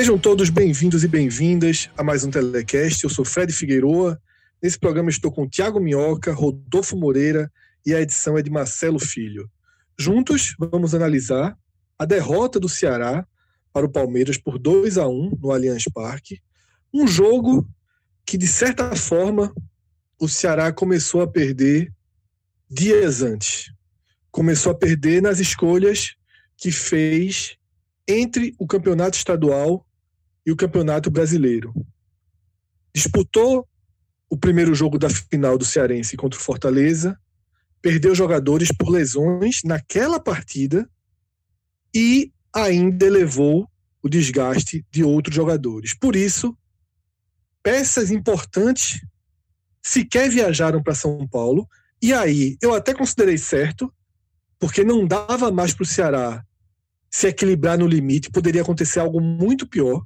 Sejam todos bem-vindos e bem-vindas a mais um Telecast. Eu sou Fred Figueiroa. Nesse programa estou com Tiago Minhoca, Rodolfo Moreira e a edição é de Marcelo Filho. Juntos vamos analisar a derrota do Ceará para o Palmeiras por 2 a 1 no Allianz Parque. Um jogo que, de certa forma, o Ceará começou a perder dias antes. Começou a perder nas escolhas que fez entre o campeonato estadual o Campeonato Brasileiro. Disputou o primeiro jogo da final do Cearense contra o Fortaleza, perdeu jogadores por lesões naquela partida e ainda elevou o desgaste de outros jogadores. Por isso, peças importantes sequer viajaram para São Paulo. E aí, eu até considerei certo, porque não dava mais para o Ceará se equilibrar no limite, poderia acontecer algo muito pior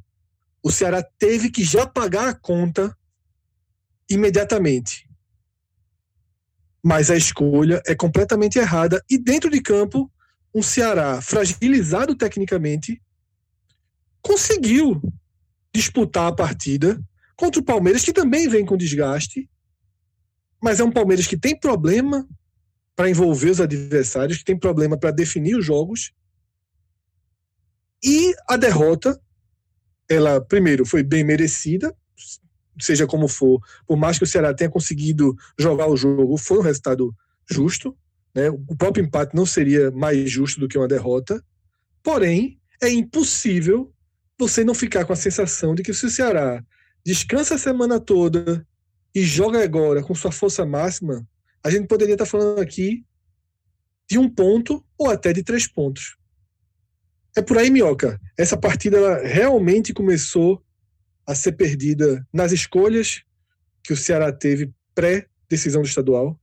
o Ceará teve que já pagar a conta imediatamente. Mas a escolha é completamente errada. E dentro de campo, um Ceará fragilizado tecnicamente conseguiu disputar a partida contra o Palmeiras, que também vem com desgaste, mas é um Palmeiras que tem problema para envolver os adversários, que tem problema para definir os jogos. E a derrota ela, primeiro, foi bem merecida, seja como for, por mais que o Ceará tenha conseguido jogar o jogo, foi um resultado justo. Né? O próprio empate não seria mais justo do que uma derrota. Porém, é impossível você não ficar com a sensação de que se o Ceará descansa a semana toda e joga agora com sua força máxima, a gente poderia estar falando aqui de um ponto ou até de três pontos. É por aí, Minhoca. Essa partida realmente começou a ser perdida nas escolhas que o Ceará teve pré-decisão do estadual?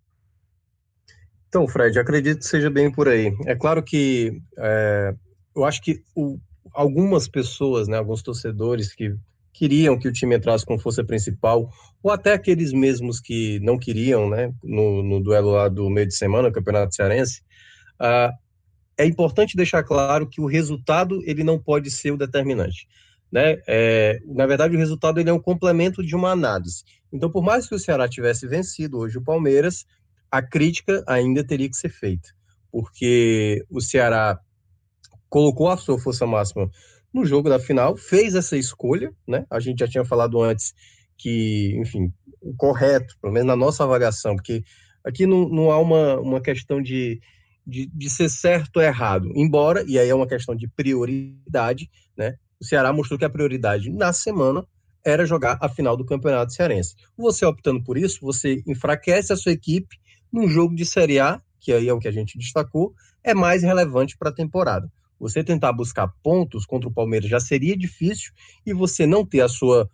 Então, Fred, acredito que seja bem por aí. É claro que é, eu acho que o, algumas pessoas, né, alguns torcedores que queriam que o time entrasse com força principal, ou até aqueles mesmos que não queriam, né, no, no duelo lá do meio de semana, Campeonato Cearense, uh, é importante deixar claro que o resultado ele não pode ser o determinante. Né? É, na verdade, o resultado ele é um complemento de uma análise. Então, por mais que o Ceará tivesse vencido hoje o Palmeiras, a crítica ainda teria que ser feita, porque o Ceará colocou a sua força máxima no jogo da final, fez essa escolha, né? A gente já tinha falado antes que, enfim, o correto, pelo menos na nossa avaliação, porque aqui não, não há uma, uma questão de, de, de ser certo ou errado. Embora, e aí é uma questão de prioridade, né? O Ceará mostrou que a prioridade na semana era jogar a final do Campeonato Cearense. Você optando por isso, você enfraquece a sua equipe num jogo de Série A, que aí é o que a gente destacou, é mais relevante para a temporada. Você tentar buscar pontos contra o Palmeiras já seria difícil e você não ter a sua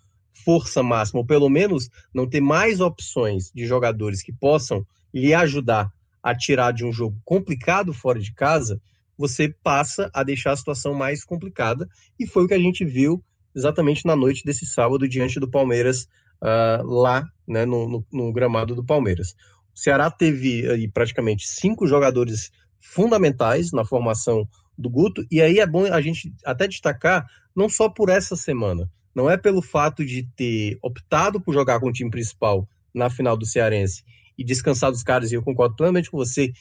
força máxima, ou pelo menos não ter mais opções de jogadores que possam lhe ajudar a tirar de um jogo complicado fora de casa, você passa a deixar a situação mais complicada. E foi o que a gente viu exatamente na noite desse sábado, diante do Palmeiras, uh, lá né, no, no, no, gramado do Palmeiras. O Ceará teve aí, praticamente cinco jogadores fundamentais na formação do Guto, e aí é bom a gente até destacar, não só por essa semana, não é pelo fato de ter optado por jogar com o time principal na final do Cearense e descansar dos caras, e eu concordo plenamente com você,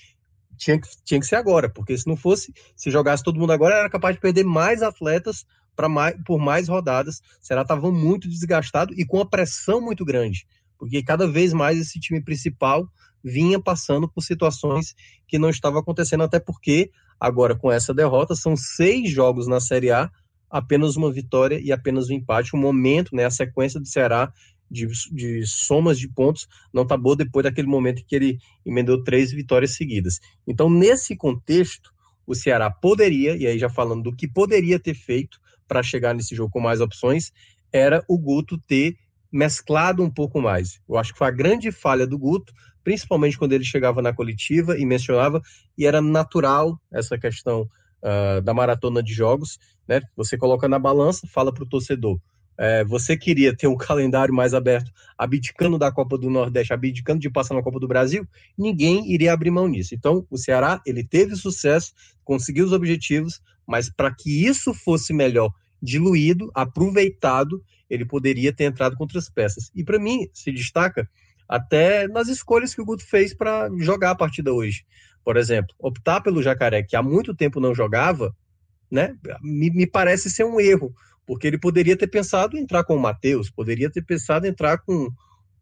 tinha que, tinha que ser agora, porque se não fosse, se jogasse todo mundo agora, era capaz de perder mais atletas para mais, por mais rodadas. O Ceará estava muito desgastado e com a pressão muito grande, porque cada vez mais esse time principal vinha passando por situações que não estava acontecendo, até porque agora com essa derrota são seis jogos na Série A, apenas uma vitória e apenas um empate. O momento, né, a sequência do Ceará de, de somas de pontos não está boa depois daquele momento que ele emendou três vitórias seguidas. Então, nesse contexto, o Ceará poderia, e aí já falando do que poderia ter feito para chegar nesse jogo com mais opções, era o Guto ter mesclado um pouco mais. Eu acho que foi a grande falha do Guto, principalmente quando ele chegava na coletiva e mencionava, e era natural essa questão uh, da maratona de jogos, né? Você coloca na balança, fala para o torcedor. É, você queria ter um calendário mais aberto, abdicando da Copa do Nordeste, abdicando de passar na Copa do Brasil, ninguém iria abrir mão nisso. Então, o Ceará, ele teve sucesso, conseguiu os objetivos, mas para que isso fosse melhor diluído, aproveitado, ele poderia ter entrado com outras peças. E para mim, se destaca até nas escolhas que o Guto fez para jogar a partida hoje. Por exemplo, optar pelo Jacaré, que há muito tempo não jogava, né, me, me parece ser um erro, porque ele poderia ter pensado em entrar com o Matheus, poderia ter pensado em entrar com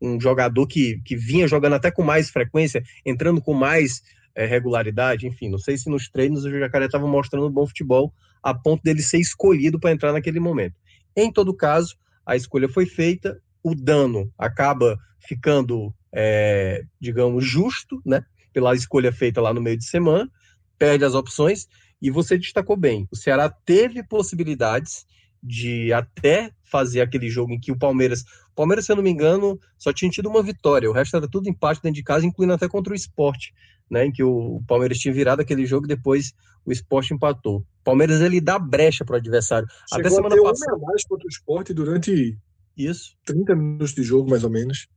um jogador que, que vinha jogando até com mais frequência, entrando com mais é, regularidade, enfim, não sei se nos treinos o Jacaré estava mostrando bom futebol a ponto dele ser escolhido para entrar naquele momento. Em todo caso, a escolha foi feita, o dano acaba ficando, é, digamos, justo, né? Pela escolha feita lá no meio de semana, perde as opções, e você destacou bem, o Ceará teve possibilidades de até fazer aquele jogo em que o Palmeiras. O Palmeiras, se eu não me engano, só tinha tido uma vitória, o resto era tudo empate dentro de casa, incluindo até contra o esporte, né? Em que o Palmeiras tinha virado aquele jogo e depois o esporte empatou. O Palmeiras ele dá brecha para o adversário. Chegou até semana passada. mais contra o esporte durante isso 30 minutos de jogo, mais ou menos.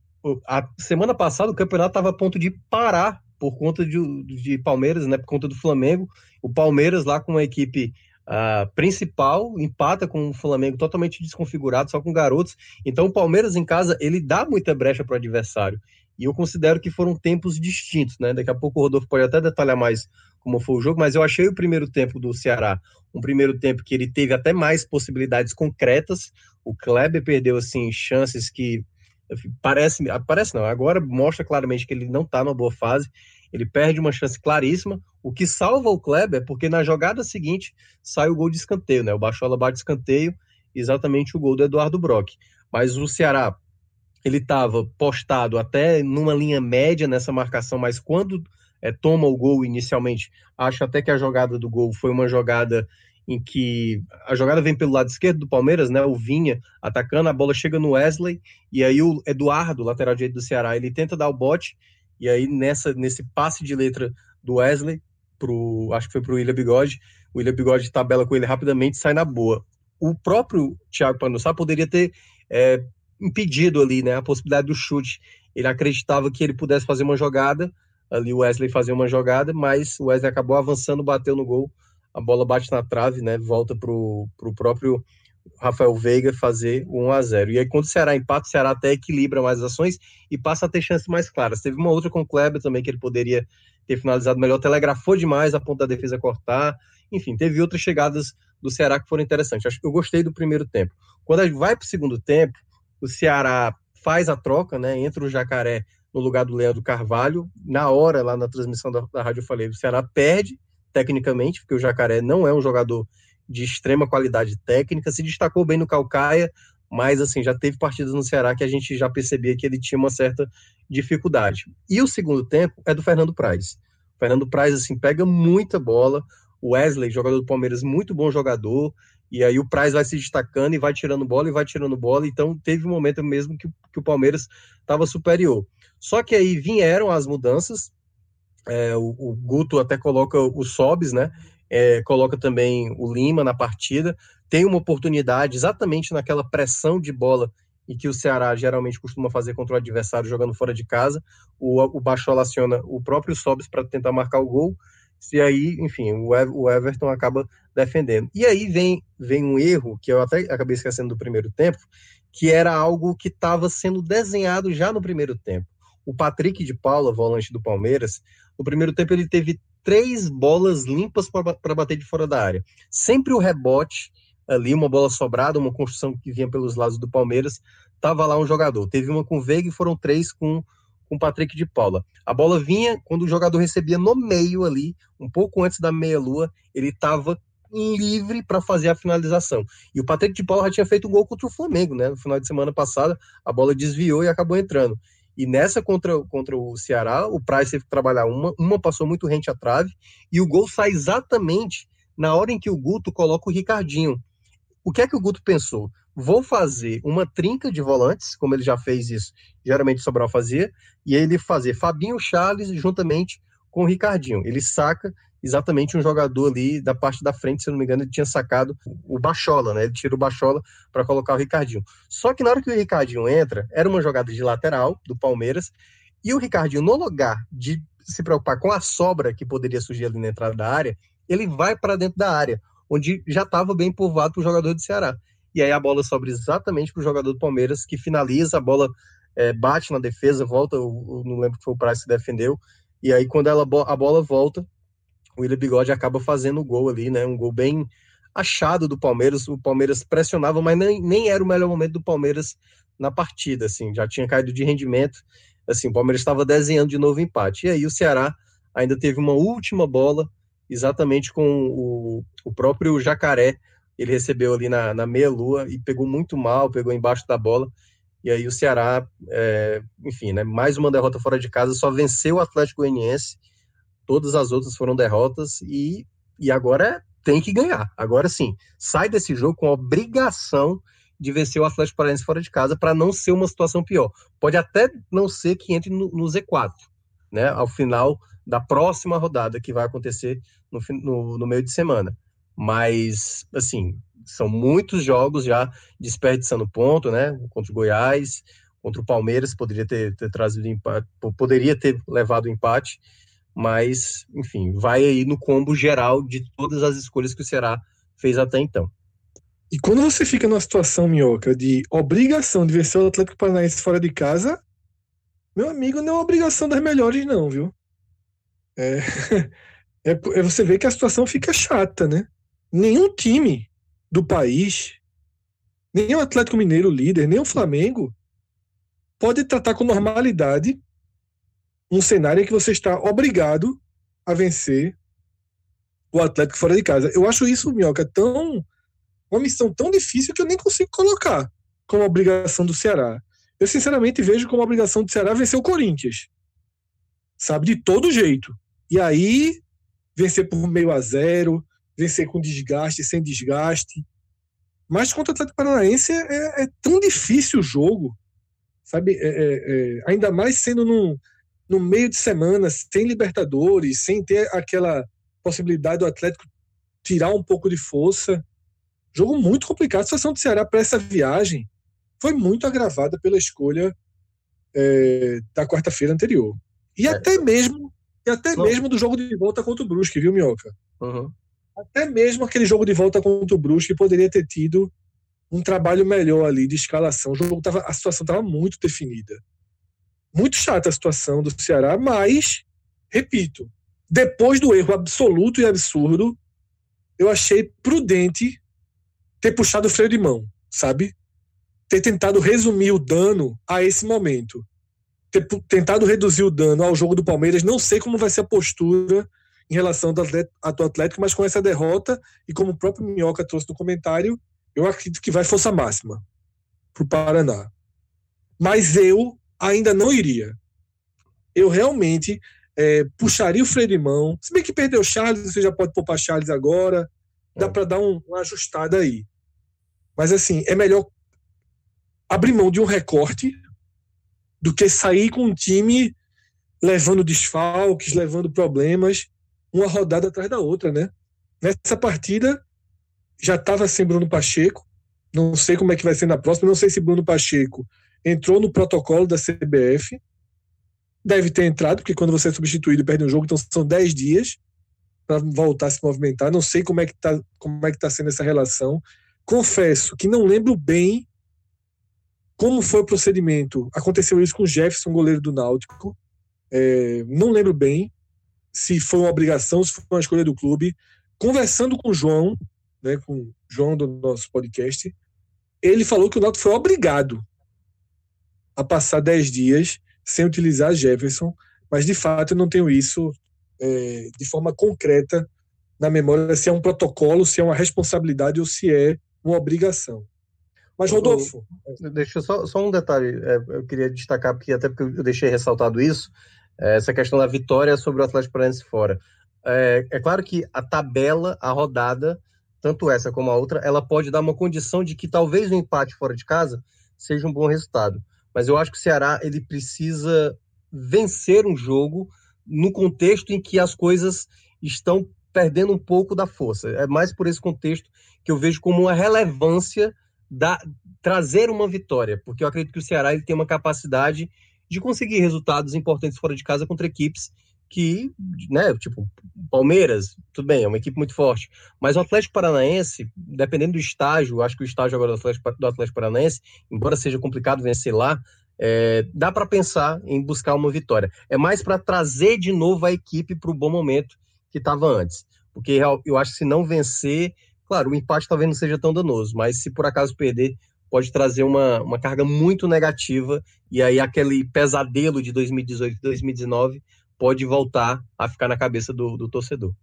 A semana passada o campeonato estava a ponto de parar por conta de, de Palmeiras, né? Por conta do Flamengo. O Palmeiras lá com a equipe uh, principal, empata com o Flamengo totalmente desconfigurado, só com garotos. Então o Palmeiras em casa, ele dá muita brecha para o adversário. E eu considero que foram tempos distintos, né? Daqui a pouco o Rodolfo pode até detalhar mais como foi o jogo, mas eu achei o primeiro tempo do Ceará um primeiro tempo que ele teve até mais possibilidades concretas. O Kleber perdeu assim chances que parece, parece não, agora mostra claramente que ele não está numa boa fase. Ele perde uma chance claríssima. O que salva o Kleber é porque na jogada seguinte sai o gol de escanteio, né? O Bachola bate escanteio, exatamente o gol do Eduardo Brock. Mas o Ceará, ele estava postado até numa linha média nessa marcação, mas quando é, toma o gol inicialmente, acho até que a jogada do gol foi uma jogada em que a jogada vem pelo lado esquerdo do Palmeiras, né? O Vinha atacando, a bola chega no Wesley, e aí o Eduardo, lateral direito do Ceará, ele tenta dar o bote, e aí, nessa, nesse passe de letra do Wesley, pro, acho que foi para o William Bigode, o William Bigode tabela com ele rapidamente sai na boa. O próprio Thiago Panussá poderia ter é, impedido ali né, a possibilidade do chute. Ele acreditava que ele pudesse fazer uma jogada, ali o Wesley fazer uma jogada, mas o Wesley acabou avançando, bateu no gol, a bola bate na trave, né, volta para o próprio Rafael Veiga fazer o 1 a 0 E aí, quando o Ceará empata, o Ceará até equilibra mais as ações e passa a ter chances mais claras. Teve uma outra com o Kleber também que ele poderia ter finalizado melhor, telegrafou demais a ponta da defesa cortar. Enfim, teve outras chegadas do Ceará que foram interessantes. Acho que eu gostei do primeiro tempo. Quando a gente vai para o segundo tempo, o Ceará faz a troca, né? Entra o Jacaré no lugar do Leandro Carvalho. Na hora, lá na transmissão da, da rádio, eu falei: o Ceará perde tecnicamente, porque o Jacaré não é um jogador de extrema qualidade técnica, se destacou bem no Calcaia, mas assim, já teve partidas no Ceará que a gente já percebia que ele tinha uma certa dificuldade. E o segundo tempo é do Fernando Praz. O Fernando Praz assim pega muita bola, o Wesley, jogador do Palmeiras, muito bom jogador, e aí o Praz vai se destacando e vai tirando bola e vai tirando bola, então teve um momento mesmo que, que o Palmeiras estava superior. Só que aí vieram as mudanças, é, o, o, Guto até coloca os sobes, né? É, coloca também o Lima na partida, tem uma oportunidade exatamente naquela pressão de bola e que o Ceará geralmente costuma fazer contra o adversário jogando fora de casa. O, o Baixo aciona o próprio Sobis para tentar marcar o gol. E aí, enfim, o, o Everton acaba defendendo. E aí vem, vem um erro que eu até acabei esquecendo do primeiro tempo, que era algo que estava sendo desenhado já no primeiro tempo. O Patrick de Paula, volante do Palmeiras, no primeiro tempo ele teve três bolas limpas para bater de fora da área. Sempre o rebote ali, uma bola sobrada, uma construção que vinha pelos lados do Palmeiras, tava lá um jogador. Teve uma com o Veiga e foram três com, com o Patrick de Paula. A bola vinha quando o jogador recebia no meio ali, um pouco antes da meia-lua, ele estava livre para fazer a finalização. E o Patrick de Paula já tinha feito um gol contra o Flamengo, né? No final de semana passada, a bola desviou e acabou entrando. E nessa contra, contra o Ceará, o Price teve que trabalhar uma, uma passou muito rente à trave, e o gol sai exatamente na hora em que o Guto coloca o Ricardinho. O que é que o Guto pensou? Vou fazer uma trinca de volantes, como ele já fez isso, geralmente Sobral fazia, e ele fazer Fabinho Charles juntamente com o Ricardinho. Ele saca exatamente um jogador ali da parte da frente, se não me engano, ele tinha sacado o Bachola, né? Ele tira o Bachola para colocar o Ricardinho. Só que na hora que o Ricardinho entra, era uma jogada de lateral do Palmeiras, e o Ricardinho, no lugar de se preocupar com a sobra que poderia surgir ali na entrada da área, ele vai para dentro da área, onde já estava bem povoado para o jogador do Ceará. E aí a bola sobra exatamente para o jogador do Palmeiras, que finaliza, a bola é, bate na defesa, volta, eu, eu não lembro que foi o Price que defendeu, e aí quando ela, a bola volta, o William Bigode acaba fazendo o gol ali, né? Um gol bem achado do Palmeiras. O Palmeiras pressionava, mas nem, nem era o melhor momento do Palmeiras na partida, assim, já tinha caído de rendimento. Assim, o Palmeiras estava desenhando de novo empate. E aí o Ceará ainda teve uma última bola, exatamente com o, o próprio Jacaré. Ele recebeu ali na, na meia-lua e pegou muito mal, pegou embaixo da bola. E aí o Ceará, é, enfim, né, mais uma derrota fora de casa, só venceu o Atlético Goianiense todas as outras foram derrotas e, e agora tem que ganhar. Agora sim, sai desse jogo com a obrigação de vencer o Atlético Paranaense fora de casa para não ser uma situação pior. Pode até não ser que entre no, no, Z4, né? Ao final da próxima rodada que vai acontecer no, no, no meio de semana. Mas, assim, são muitos jogos já desperdiçando ponto, né? Contra o Goiás, contra o Palmeiras, poderia ter, ter trazido empate, poderia ter levado empate mas, enfim, vai aí no combo geral de todas as escolhas que o Ceará fez até então. E quando você fica numa situação, Minhoca, de obrigação de vencer o Atlético Paranaense fora de casa, meu amigo, não é obrigação das melhores, não, viu? É, é, é você vê que a situação fica chata, né? Nenhum time do país, nem o Atlético Mineiro líder, nem o Flamengo, pode tratar com normalidade um cenário em que você está obrigado a vencer o Atlético fora de casa. Eu acho isso, Minhoca, tão. Uma missão tão difícil que eu nem consigo colocar como obrigação do Ceará. Eu, sinceramente, vejo como obrigação do Ceará vencer o Corinthians. Sabe? De todo jeito. E aí, vencer por meio a zero, vencer com desgaste, sem desgaste. Mas contra o Atlético Paranaense é, é tão difícil o jogo. Sabe? É, é, é ainda mais sendo num no meio de semana, sem Libertadores, sem ter aquela possibilidade do Atlético tirar um pouco de força. Jogo muito complicado. A situação do Ceará para essa viagem foi muito agravada pela escolha é, da quarta-feira anterior. E é. até mesmo e até Não. mesmo do jogo de volta contra o Brusque, viu, Minhoca? Uhum. Até mesmo aquele jogo de volta contra o Brusque poderia ter tido um trabalho melhor ali de escalação. O jogo tava, a situação estava muito definida muito chata a situação do Ceará, mas, repito, depois do erro absoluto e absurdo, eu achei prudente ter puxado o freio de mão, sabe? Ter tentado resumir o dano a esse momento. Ter tentado reduzir o dano ao jogo do Palmeiras. Não sei como vai ser a postura em relação ao Atlético, mas com essa derrota, e como o próprio Minhoca trouxe no comentário, eu acredito que vai força máxima para o Paraná. Mas eu ainda não iria. Eu realmente é, puxaria o freio de mão. Se bem que perdeu o Charles, você já pode poupar Charles agora. Dá é. para dar um, uma ajustada aí. Mas assim, é melhor abrir mão de um recorte do que sair com um time levando desfalques, levando problemas, uma rodada atrás da outra, né? Nessa partida já estava sem Bruno Pacheco. Não sei como é que vai ser na próxima. Não sei se Bruno Pacheco entrou no protocolo da CBF, deve ter entrado, porque quando você é substituído perde um jogo, então são 10 dias para voltar a se movimentar. Não sei como é que está é que tá sendo essa relação. Confesso que não lembro bem como foi o procedimento. Aconteceu isso com o Jefferson, goleiro do Náutico. É, não lembro bem se foi uma obrigação, se foi uma escolha do clube. Conversando com o João, né, com o João do nosso podcast, ele falou que o Náutico foi obrigado a passar 10 dias sem utilizar Jefferson, mas de fato eu não tenho isso é, de forma concreta na memória se é um protocolo, se é uma responsabilidade ou se é uma obrigação. Mas, Rodolfo. Deixa só, só um detalhe, é, eu queria destacar, porque até porque eu deixei ressaltado isso, é, essa questão da vitória sobre o Atlético Paranaense fora. É, é, claro que a tabela, a rodada, tanto essa como a outra, ela pode dar uma condição de que talvez o empate fora de casa seja um bom resultado. Mas eu acho que o Ceará ele precisa vencer um jogo no contexto em que as coisas estão perdendo um pouco da força. É mais por esse contexto que eu vejo como uma relevância da, trazer uma vitória, porque eu acredito que o Ceará ele tem uma capacidade de conseguir resultados importantes fora de casa contra equipes que, né, tipo, Palmeiras, tudo bem, é uma equipe muito forte, mas o Atlético Paranaense, dependendo do estágio, acho que o estágio agora do Atlético, do Atlético Paranaense, embora seja complicado vencer lá, é, dá para pensar em buscar uma vitória. É mais para trazer de novo a equipe para o bom momento que estava antes. Porque eu acho que se não vencer, Claro, o empate talvez não seja tão danoso, mas se por acaso perder, pode trazer uma, uma carga muito negativa e aí aquele pesadelo de 2018 e 2019 pode voltar a ficar na cabeça do, do torcedor.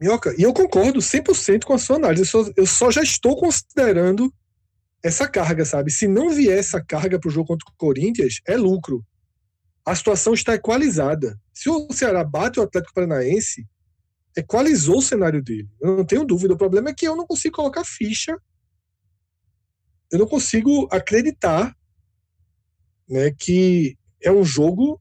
Minhoca, e eu concordo 100% com a sua análise. Eu só, eu só já estou considerando essa carga, sabe? Se não vier essa carga para o jogo contra o Corinthians, é lucro. A situação está equalizada. Se o Ceará bate o Atlético Paranaense, equalizou o cenário dele. Eu não tenho dúvida. O problema é que eu não consigo colocar ficha. Eu não consigo acreditar né, que é um jogo.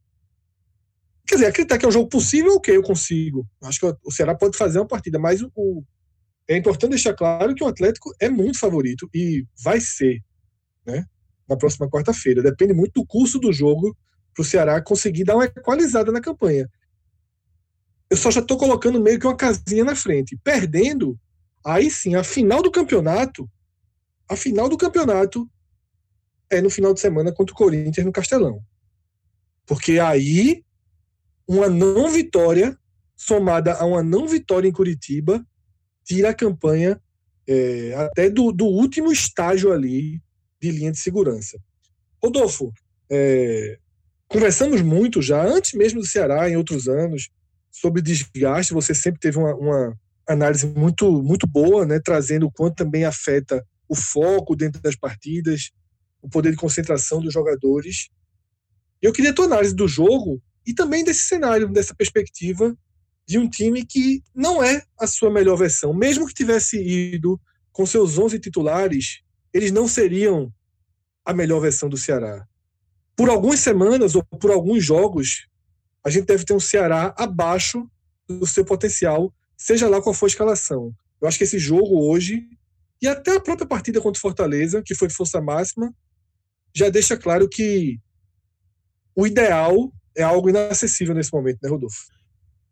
Quer dizer, acreditar que é um jogo possível, ok, eu consigo. Acho que o Ceará pode fazer uma partida, mas o, é importante deixar claro que o Atlético é muito favorito e vai ser né, na próxima quarta-feira. Depende muito do curso do jogo para o Ceará conseguir dar uma equalizada na campanha eu só já estou colocando meio que uma casinha na frente. Perdendo, aí sim, a final do campeonato, a final do campeonato é no final de semana contra o Corinthians no Castelão. Porque aí, uma não vitória, somada a uma não vitória em Curitiba, tira a campanha é, até do, do, último estágio ali de linha de segurança. Rodolfo, é, conversamos muito já, antes mesmo do Ceará, em outros anos, sobre desgaste, você sempre teve uma, uma análise muito, muito boa, né, trazendo o quanto também afeta o foco dentro das partidas, o poder de concentração dos jogadores. Eu queria a tua análise do jogo e também desse cenário, dessa perspectiva de um time que não é a sua melhor versão. Mesmo que tivesse ido com seus 11 titulares, eles não seriam a melhor versão do Ceará. Por algumas semanas ou por alguns jogos, a gente deve ter um Ceará abaixo do seu potencial, seja lá qual for a escalação. Eu acho que esse jogo hoje, e até a própria partida contra o Fortaleza, que foi de força máxima, já deixa claro que o ideal é algo inacessível nesse momento, né, Rodolfo?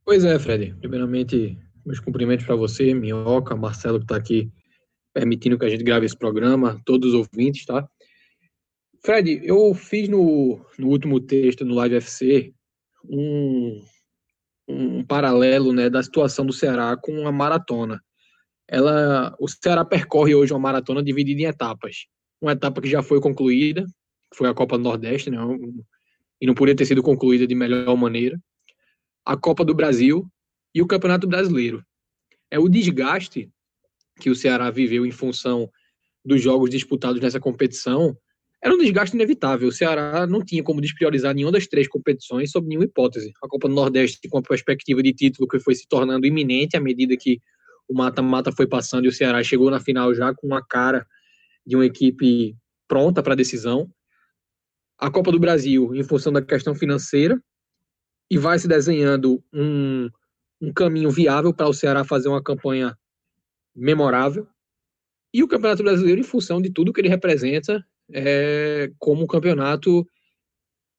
Pois é, Fred. Primeiramente, meus cumprimentos para você, Minhoca, Marcelo, que está aqui permitindo que a gente grave esse programa, todos os ouvintes, tá? Fred, eu fiz no, no último texto no Live FC um, um paralelo né, da situação do Ceará com a maratona. Ela, o Ceará percorre hoje uma maratona dividida em etapas. Uma etapa que já foi concluída, que foi a Copa do Nordeste, né, e não poderia ter sido concluída de melhor maneira. A Copa do Brasil e o Campeonato Brasileiro. É o desgaste que o Ceará viveu em função dos jogos disputados nessa competição era um desgaste inevitável. O Ceará não tinha como despriorizar nenhuma das três competições sob nenhuma hipótese. A Copa do Nordeste com a perspectiva de título que foi se tornando iminente à medida que o mata-mata foi passando e o Ceará chegou na final já com uma cara de uma equipe pronta para a decisão. A Copa do Brasil, em função da questão financeira, e vai se desenhando um, um caminho viável para o Ceará fazer uma campanha memorável. E o Campeonato Brasileiro, em função de tudo que ele representa é, como um campeonato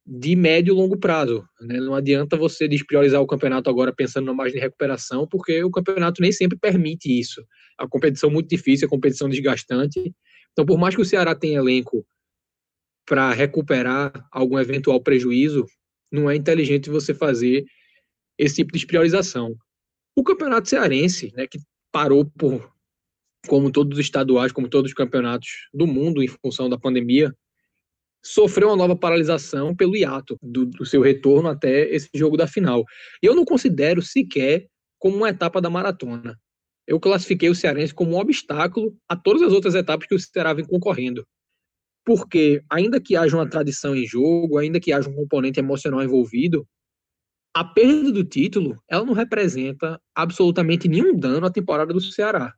de médio e longo prazo. Né? Não adianta você despriorizar o campeonato agora pensando na margem de recuperação, porque o campeonato nem sempre permite isso. A competição é muito difícil, a competição desgastante. Então, por mais que o Ceará tenha elenco para recuperar algum eventual prejuízo, não é inteligente você fazer esse tipo de priorização. O campeonato cearense, né, que parou por como todos os estaduais, como todos os campeonatos do mundo em função da pandemia, sofreu uma nova paralisação pelo hiato do, do, seu retorno até esse jogo da final. Eu não considero sequer como uma etapa da maratona. Eu classifiquei o Cearense como um obstáculo a todas as outras etapas que o Ceará vem concorrendo. Porque, ainda que haja uma tradição em jogo, ainda que haja um componente emocional envolvido, a perda do título ela não representa absolutamente nenhum dano à temporada do Ceará.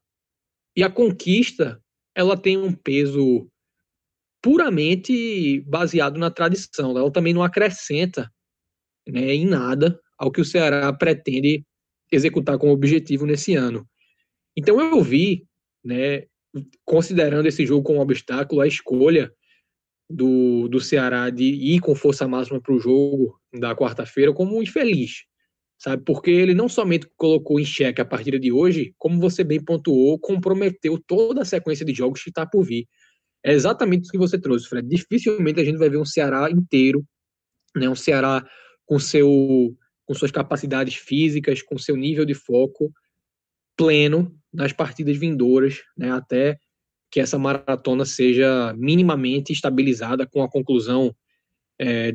E a conquista ela tem um peso puramente baseado na tradição. Ela também não acrescenta né, em nada ao que o Ceará pretende executar como objetivo nesse ano. Então eu vi, né, considerando esse jogo como um obstáculo, a escolha do, do Ceará de ir com força máxima para o jogo da quarta-feira como infeliz, sabe? Porque ele não somente colocou em xeque a partida de hoje, como você bem pontuou, comprometeu toda a sequência de jogos que está por vir. É exatamente o que você trouxe, Fred. Dificilmente a gente vai ver um Ceará inteiro, né? Um Ceará com seu com suas capacidades físicas, com seu nível de foco pleno nas partidas vindouras, né? Até que essa maratona seja minimamente estabilizada com a conclusão, é,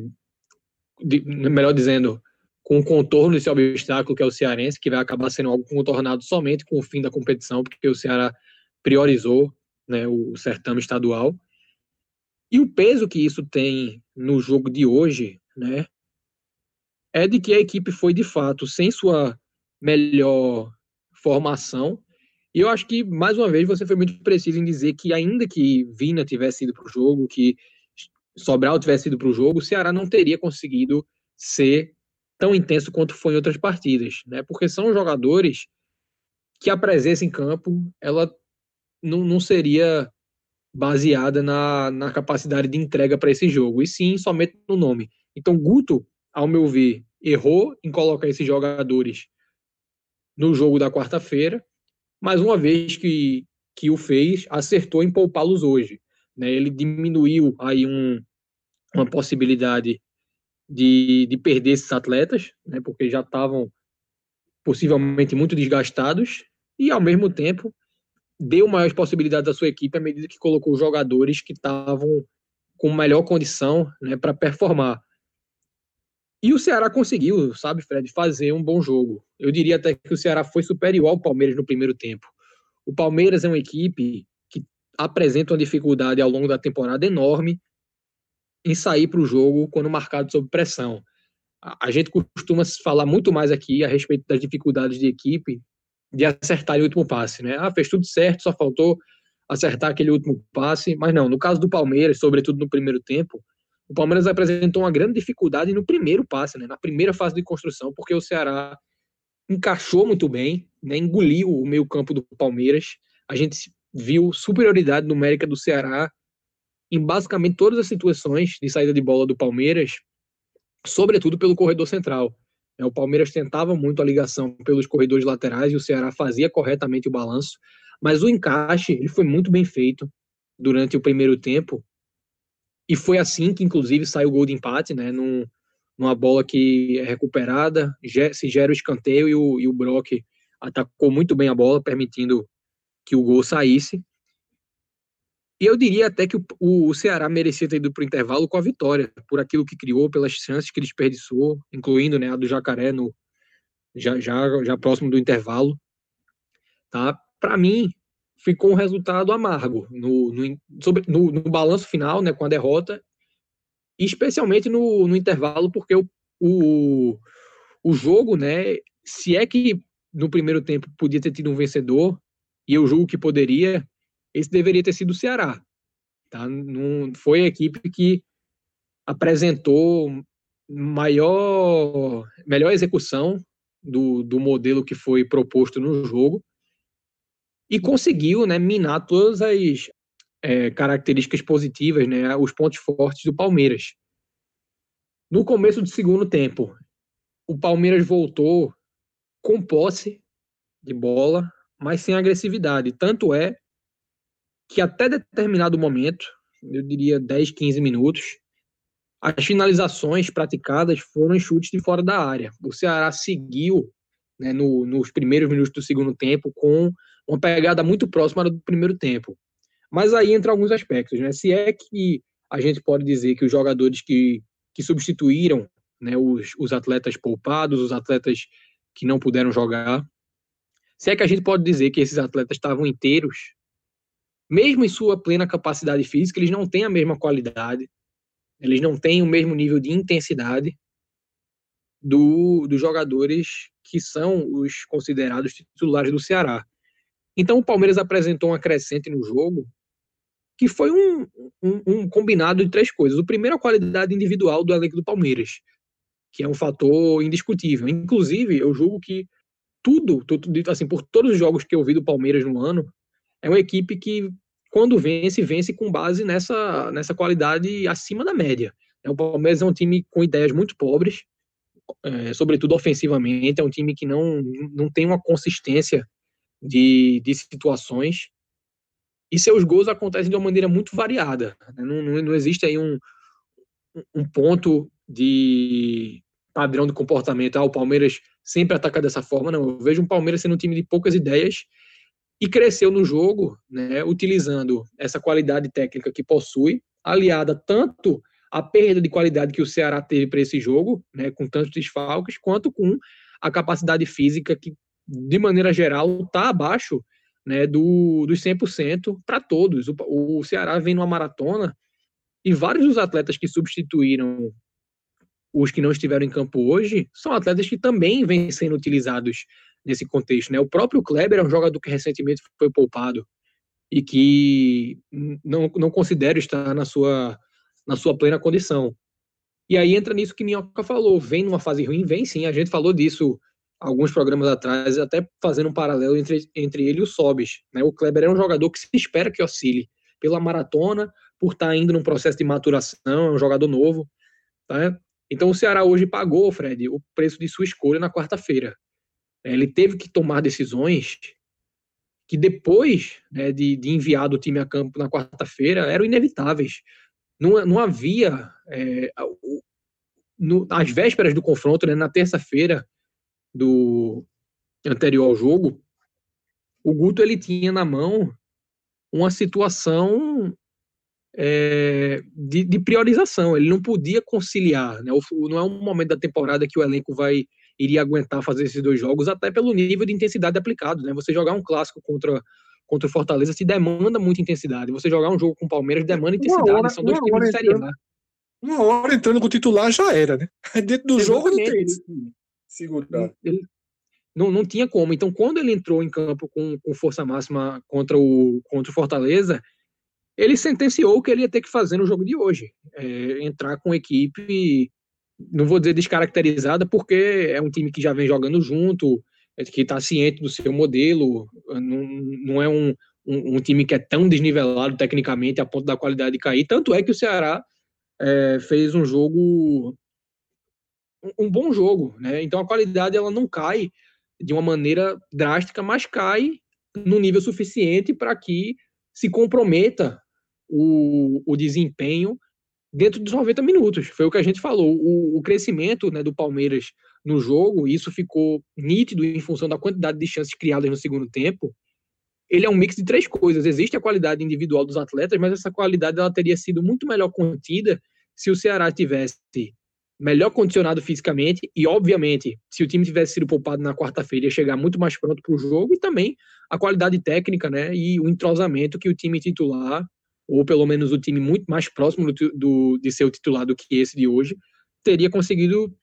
de, melhor dizendo, com o contorno desse obstáculo que é o cearense, que vai acabar sendo algo contornado somente com o fim da competição, porque o Ceará priorizou né, o certame estadual. E o peso que isso tem no jogo de hoje, né, é de que a equipe foi de fato sem sua melhor formação e eu acho que, mais uma vez, você foi muito preciso em dizer que, ainda que Vina tivesse ido para o jogo, que Sobral tivesse ido para o jogo, o Ceará não teria conseguido ser tão intenso quanto foi em outras partidas, né? Porque são jogadores que a presença em campo, ela não, não seria baseada na, na capacidade de entrega para esse jogo, e sim somente no nome. Então, Guto, ao meu ver, errou em colocar esses jogadores no jogo da quarta-feira, mas uma vez que, que o fez, acertou em poupá-los hoje. Né? Ele diminuiu aí um, uma possibilidade de, de perder esses atletas, né? porque já estavam possivelmente muito desgastados, e ao mesmo tempo deu maiores possibilidades à sua equipe à medida que colocou jogadores que estavam com melhor condição né, para performar. E o Ceará conseguiu, sabe, Fred, fazer um bom jogo. Eu diria até que o Ceará foi superior ao Palmeiras no primeiro tempo. O Palmeiras é uma equipe que apresenta uma dificuldade ao longo da temporada enorme em sair para o jogo quando marcado sob pressão. A gente costuma falar muito mais aqui a respeito das dificuldades de equipe de acertar o último passe, né? Ah, fez tudo certo, só faltou acertar aquele último passe, mas não, no caso do Palmeiras, sobretudo no primeiro tempo, o Palmeiras apresentou uma grande dificuldade no primeiro passe, né, na primeira fase de construção, porque o Ceará encaixou muito bem, né, engoliu o meio campo do Palmeiras. A gente viu superioridade numérica do Ceará em basicamente todas as situações de saída de bola do Palmeiras, sobretudo pelo corredor central. É, o Palmeiras tentava muito a ligação pelos corredores laterais e o Ceará fazia corretamente o balanço, mas o encaixe ele foi muito bem feito durante o primeiro tempo e foi assim que, inclusive, saiu o gol de empate, né? Num, numa bola que é recuperada, se gera o escanteio e o, e o Brock atacou muito bem a bola, permitindo que o gol saísse. E eu diria até que o, o Ceará merecia ter ido para o intervalo com a vitória, por aquilo que criou, pelas chances que desperdiçou, incluindo né, a do Jacaré no, já, já, já próximo do intervalo. Tá? Para mim, ficou um resultado amargo no, no, sobre, no, no balanço final, né, com a derrota, especialmente no, no intervalo, porque o, o, o jogo, né, se é que no primeiro tempo podia ter tido um vencedor, e eu julgo que poderia, esse deveria ter sido o Ceará. Tá? Não, foi a equipe que apresentou maior, melhor execução do, do modelo que foi proposto no jogo, e conseguiu né, minar todas as é, características positivas, né, os pontos fortes do Palmeiras. No começo do segundo tempo, o Palmeiras voltou com posse de bola, mas sem agressividade. Tanto é que até determinado momento, eu diria 10, 15 minutos, as finalizações praticadas foram chutes de fora da área. O Ceará seguiu né, no, nos primeiros minutos do segundo tempo com uma pegada muito próxima do primeiro tempo. Mas aí entra alguns aspectos, né? Se é que a gente pode dizer que os jogadores que, que substituíram né, os, os atletas poupados, os atletas que não puderam jogar, se é que a gente pode dizer que esses atletas estavam inteiros, mesmo em sua plena capacidade física, eles não têm a mesma qualidade, eles não têm o mesmo nível de intensidade do, dos jogadores que são os considerados titulares do Ceará. Então o Palmeiras apresentou uma crescente no jogo que foi um, um, um, combinado de três coisas. O primeiro, a qualidade individual do elenco do Palmeiras, que é um fator indiscutível. Inclusive, eu julgo que tudo, tudo assim, por todos os jogos que eu vi do Palmeiras no ano, é uma equipe que, quando vence, vence com base nessa, nessa qualidade acima da média. É, o Palmeiras é um time com ideias muito pobres, é, sobretudo ofensivamente, é um time que não, não tem uma consistência de, de situações e seus gols acontecem de uma maneira muito variada. Né? Não, não, não existe aí um, um ponto de padrão de comportamento. Ah, o Palmeiras sempre ataca dessa forma. Não, eu vejo um Palmeiras sendo um time de poucas ideias e cresceu no jogo, né, utilizando essa qualidade técnica que possui, aliada tanto à perda de qualidade que o Ceará teve para esse jogo, né, com tantos desfalques, quanto com a capacidade física que, de maneira geral, está abaixo né, do, dos 100% para todos. O, o Ceará vem numa maratona e vários dos atletas que substituíram os que não estiveram em campo hoje são atletas que também vêm sendo utilizados nesse contexto. Né? O próprio Kleber é um jogador que recentemente foi poupado e que não, não considero estar na sua, na sua plena condição. E aí entra nisso que Minhoca falou, vem numa fase ruim, vem sim, a gente falou disso alguns programas atrás, até fazendo um paralelo entre, entre ele e o Sobis. Né? O Kleber é um jogador que se espera que oscile pela maratona, por estar tá indo num processo de maturação, é um jogador novo. Tá? Então o Ceará hoje pagou, Fred, o preço de sua escolha na quarta-feira. Ele teve que tomar decisões que depois né, de, de enviar o time a campo na quarta-feira eram inevitáveis. Não, não havia, é, no, às vésperas do confronto, né, na terça-feira, do anterior ao jogo, o Guto ele tinha na mão uma situação é, de, de, priorização. Ele não podia conciliar. Né? Não é um momento da temporada que o elenco vai iria aguentar fazer esses dois jogos, até pelo nível de intensidade aplicado. Né? Você jogar um clássico contra contra o Fortaleza se demanda muita intensidade. Você jogar um jogo com o Palmeiras demanda intensidade. Hora, São dois times de Série A. Uma hora entrando com o titular já era, né? Dentro do jogo não tem segurar. Ele, não, não tinha como. Então, quando ele entrou em campo com, com força máxima contra o, contra o Fortaleza, ele sentenciou o que ele ia ter que fazer no jogo de hoje. É, entrar com equipe, não vou dizer descaracterizada, porque é um time que já vem jogando junto, é, que está ciente do seu modelo, não, não é um, um, um, time que é tão desnivelado tecnicamente a ponto da qualidade cair. Tanto é que o Ceará é, fez um jogo um bom jogo, né? Então a qualidade ela não cai de uma maneira drástica, mas cai no nível suficiente para que se comprometa o, o desempenho dentro dos 90 minutos. Foi o que a gente falou. O, o crescimento né, do Palmeiras no jogo, isso ficou nítido em função da quantidade de chances criadas no segundo tempo. Ele é um mix de três coisas. Existe a qualidade individual dos atletas, mas essa qualidade ela teria sido muito melhor contida se o Ceará tivesse melhor condicionado fisicamente e, obviamente, se o time tivesse sido poupado na quarta-feira, ia chegar muito mais pronto para o jogo e também a qualidade técnica, né, e o entrosamento que o time titular, ou pelo menos o time muito mais próximo do, do de ser o titular do que esse de hoje, teria conseguido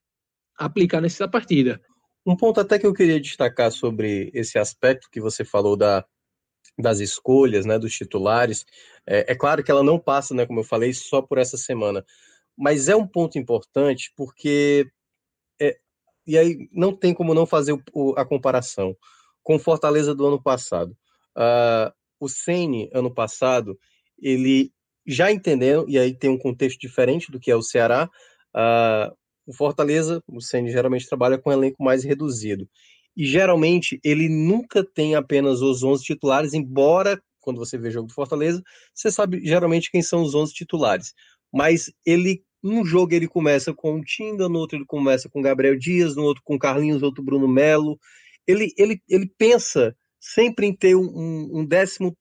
aplicar nessa partida. Um ponto até que eu queria destacar sobre esse aspecto que você falou da, das escolhas, né, dos titulares, é, é claro que ela não passa, né, como eu falei, só por essa semana, mas é um ponto importante porque é, e aí não tem como não fazer o, o, a comparação com Fortaleza do ano passado. Uh, o Ceni ano passado ele já entendendo e aí tem um contexto diferente do que é o Ceará. Uh, o Fortaleza, o Ceni geralmente trabalha com um elenco mais reduzido e geralmente ele nunca tem apenas os 11 titulares, embora quando você vê o jogo do Fortaleza, você sabe geralmente quem são os 11 titulares mas ele um jogo ele começa com o Tinga, no outro ele começa com Gabriel Dias, no outro com Carlinhos, outro Bruno Melo. Ele, ele, ele pensa sempre em ter um, um décimo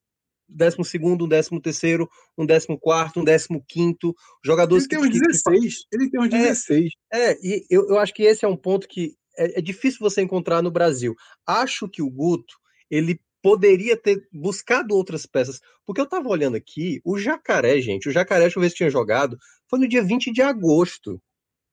décimo segundo, um décimo terceiro, um décimo quarto, um décimo quinto, jogadores ele tem uns 16, que, ele tem uns 16. É, é e eu, eu acho que esse é um ponto que é, é difícil você encontrar no Brasil. Acho que o Guto, ele poderia ter buscado outras peças. Porque eu tava olhando aqui, o Jacaré, gente, o Jacaré, deixa eu ver se tinha jogado, foi no dia 20 de agosto.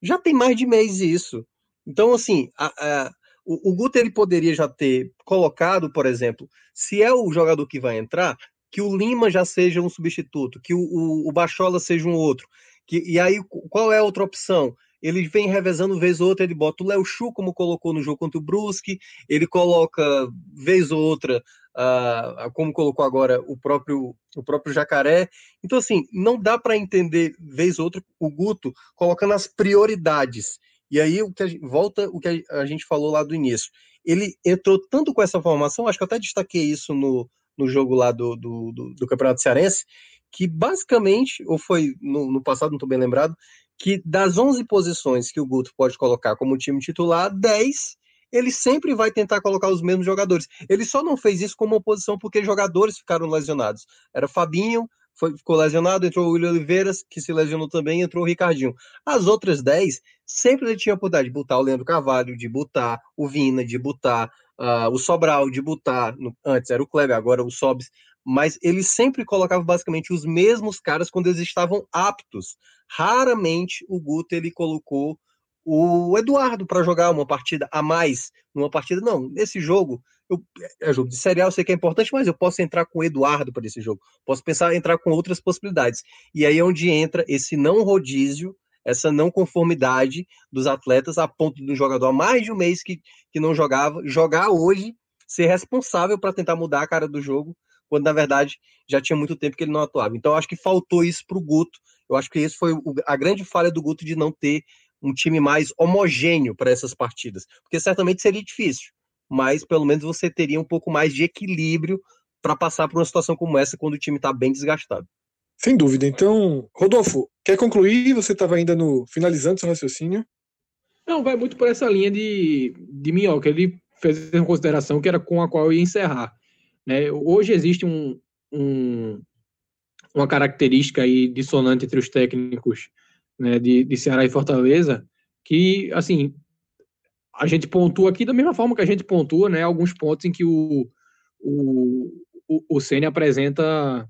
Já tem mais de mês isso. Então, assim, a, a, o, o Guto ele poderia já ter colocado, por exemplo, se é o jogador que vai entrar, que o Lima já seja um substituto, que o, o, o Bachola seja um outro. Que, e aí, qual é a outra opção? Ele vem revezando vez ou outra, ele bota o Léo Chu, como colocou no jogo contra o Brusque, ele coloca vez ou outra, uh, como colocou agora o próprio, o próprio Jacaré. Então, assim, não dá para entender vez ou outra o Guto colocando as prioridades. E aí o que gente, volta o que a gente falou lá do início. Ele entrou tanto com essa formação, acho que eu até destaquei isso no, no jogo lá do, do, do, do Campeonato Cearense, que basicamente, ou foi no, no passado, não estou bem lembrado, que das 11 posições que o Guto pode colocar como time titular, 10 ele sempre vai tentar colocar os mesmos jogadores. Ele só não fez isso como oposição porque jogadores ficaram lesionados. Era Fabinho, foi, ficou lesionado, entrou o William Oliveira, que se lesionou também, entrou o Ricardinho. As outras 10, sempre ele tinha a oportunidade de botar o Leandro Carvalho, de botar o Vina, de botar uh, o Sobral, de botar, no, antes era o Kleber, agora o Sobs, mas ele sempre colocava basicamente os mesmos caras quando eles estavam aptos. Raramente o Guto ele colocou o Eduardo para jogar uma partida a mais numa partida. Não, nesse jogo, eu, é jogo de serial, sei que é importante, mas eu posso entrar com o Eduardo para esse jogo. Posso pensar em entrar com outras possibilidades. E aí é onde entra esse não rodízio, essa não conformidade dos atletas a ponto de um jogador há mais de um mês que, que não jogava, jogar hoje, ser responsável para tentar mudar a cara do jogo, quando na verdade já tinha muito tempo que ele não atuava. Então eu acho que faltou isso para o Guto. Eu acho que isso foi a grande falha do Guto de não ter um time mais homogêneo para essas partidas, porque certamente seria difícil, mas pelo menos você teria um pouco mais de equilíbrio para passar por uma situação como essa quando o time está bem desgastado. Sem dúvida. Então, Rodolfo, quer concluir? Você estava ainda no finalizando seu raciocínio? Não, vai muito por essa linha de, de Minhoca. Ele fez uma consideração que era com a qual eu ia encerrar. Né? Hoje existe um, um, uma característica aí dissonante entre os técnicos né, de, de Ceará e Fortaleza, que, assim, a gente pontua aqui da mesma forma que a gente pontua, né, alguns pontos em que o, o, o, o Ceni apresenta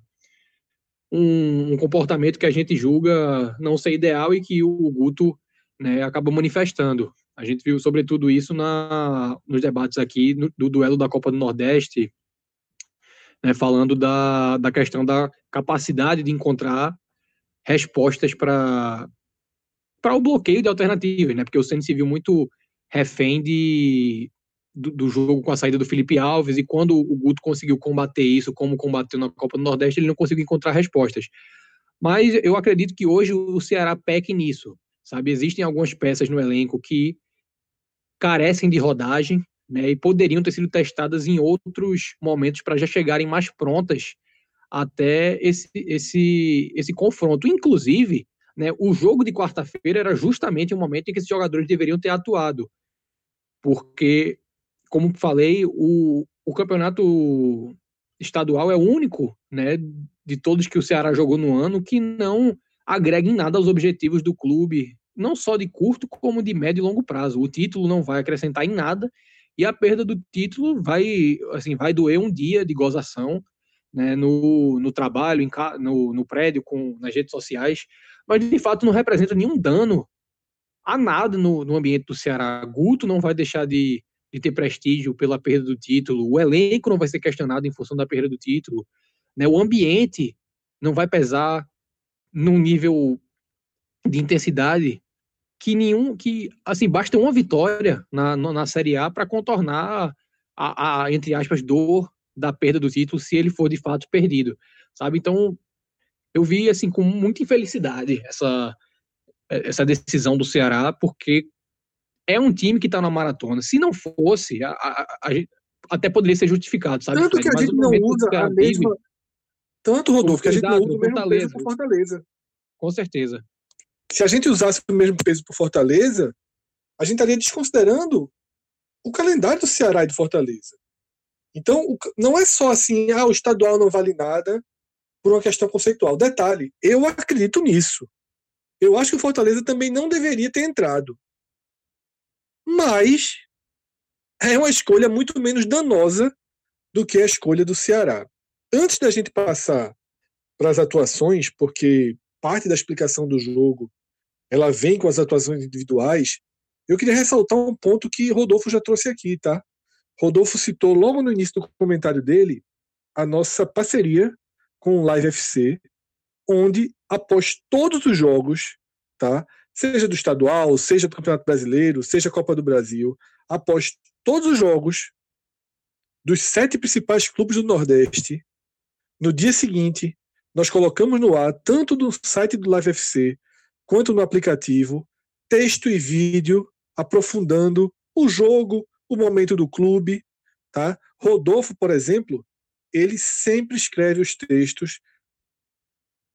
um, um, comportamento que a gente julga não ser ideal e que o Guto né, acaba manifestando. A gente viu, sobretudo, isso na, nos debates aqui no, do duelo da Copa do Nordeste, né, falando da, da questão da capacidade de encontrar respostas para o bloqueio de alternativas, né? Porque o Santos se viu muito refém de, do, do, jogo com a saída do Felipe Alves e quando o Guto conseguiu combater isso, como combateu na Copa do Nordeste, ele não conseguiu encontrar respostas. Mas eu acredito que hoje o Ceará peque nisso, sabe? Existem algumas peças no elenco que carecem de rodagem, né? E poderiam ter sido testadas em outros momentos para já chegarem mais prontas até esse, esse, esse confronto. Inclusive, né, o jogo de quarta-feira era justamente o momento em que esses jogadores deveriam ter atuado. Porque, como falei, o, o campeonato estadual é o único né, de todos que o Ceará jogou no ano que não agrega em nada aos objetivos do clube, não só de curto, como de médio e longo prazo. O título não vai acrescentar em nada e a perda do título vai, assim, vai doer um dia de gozação né, no, no trabalho, em, no, no prédio, com, nas redes sociais mas de fato não representa nenhum dano a nada no, no ambiente do Ceará. Guto não vai deixar de, de ter prestígio pela perda do título, o elenco não vai ser questionado em função da perda do título, né? o ambiente não vai pesar num nível de intensidade que nenhum que assim basta uma vitória na, na Série A para contornar a, a, entre aspas dor da perda do título se ele for de fato perdido sabe então eu vi assim com muita infelicidade essa essa decisão do Ceará, porque é um time que está na maratona. Se não fosse, a, a, até poderia ser justificado, sabe? Tanto que a gente não usa a mesma. Tanto, Rodolfo, que a gente não usa o mesmo Fortaleza. Fortaleza. Com certeza. Se a gente usasse o mesmo peso por Fortaleza, a gente estaria desconsiderando o calendário do Ceará e do Fortaleza. Então, não é só assim, ah, o estadual não vale nada por uma questão conceitual. Detalhe, eu acredito nisso. Eu acho que o Fortaleza também não deveria ter entrado. Mas é uma escolha muito menos danosa do que a escolha do Ceará. Antes da gente passar para as atuações, porque parte da explicação do jogo ela vem com as atuações individuais, eu queria ressaltar um ponto que Rodolfo já trouxe aqui, tá? Rodolfo citou logo no início do comentário dele a nossa parceria com o Live FC, onde após todos os jogos, tá? Seja do estadual, seja do Campeonato Brasileiro, seja Copa do Brasil, após todos os jogos dos sete principais clubes do Nordeste, no dia seguinte, nós colocamos no ar, tanto no site do Live FC quanto no aplicativo, texto e vídeo aprofundando o jogo, o momento do clube, tá? Rodolfo, por exemplo, ele sempre escreve os textos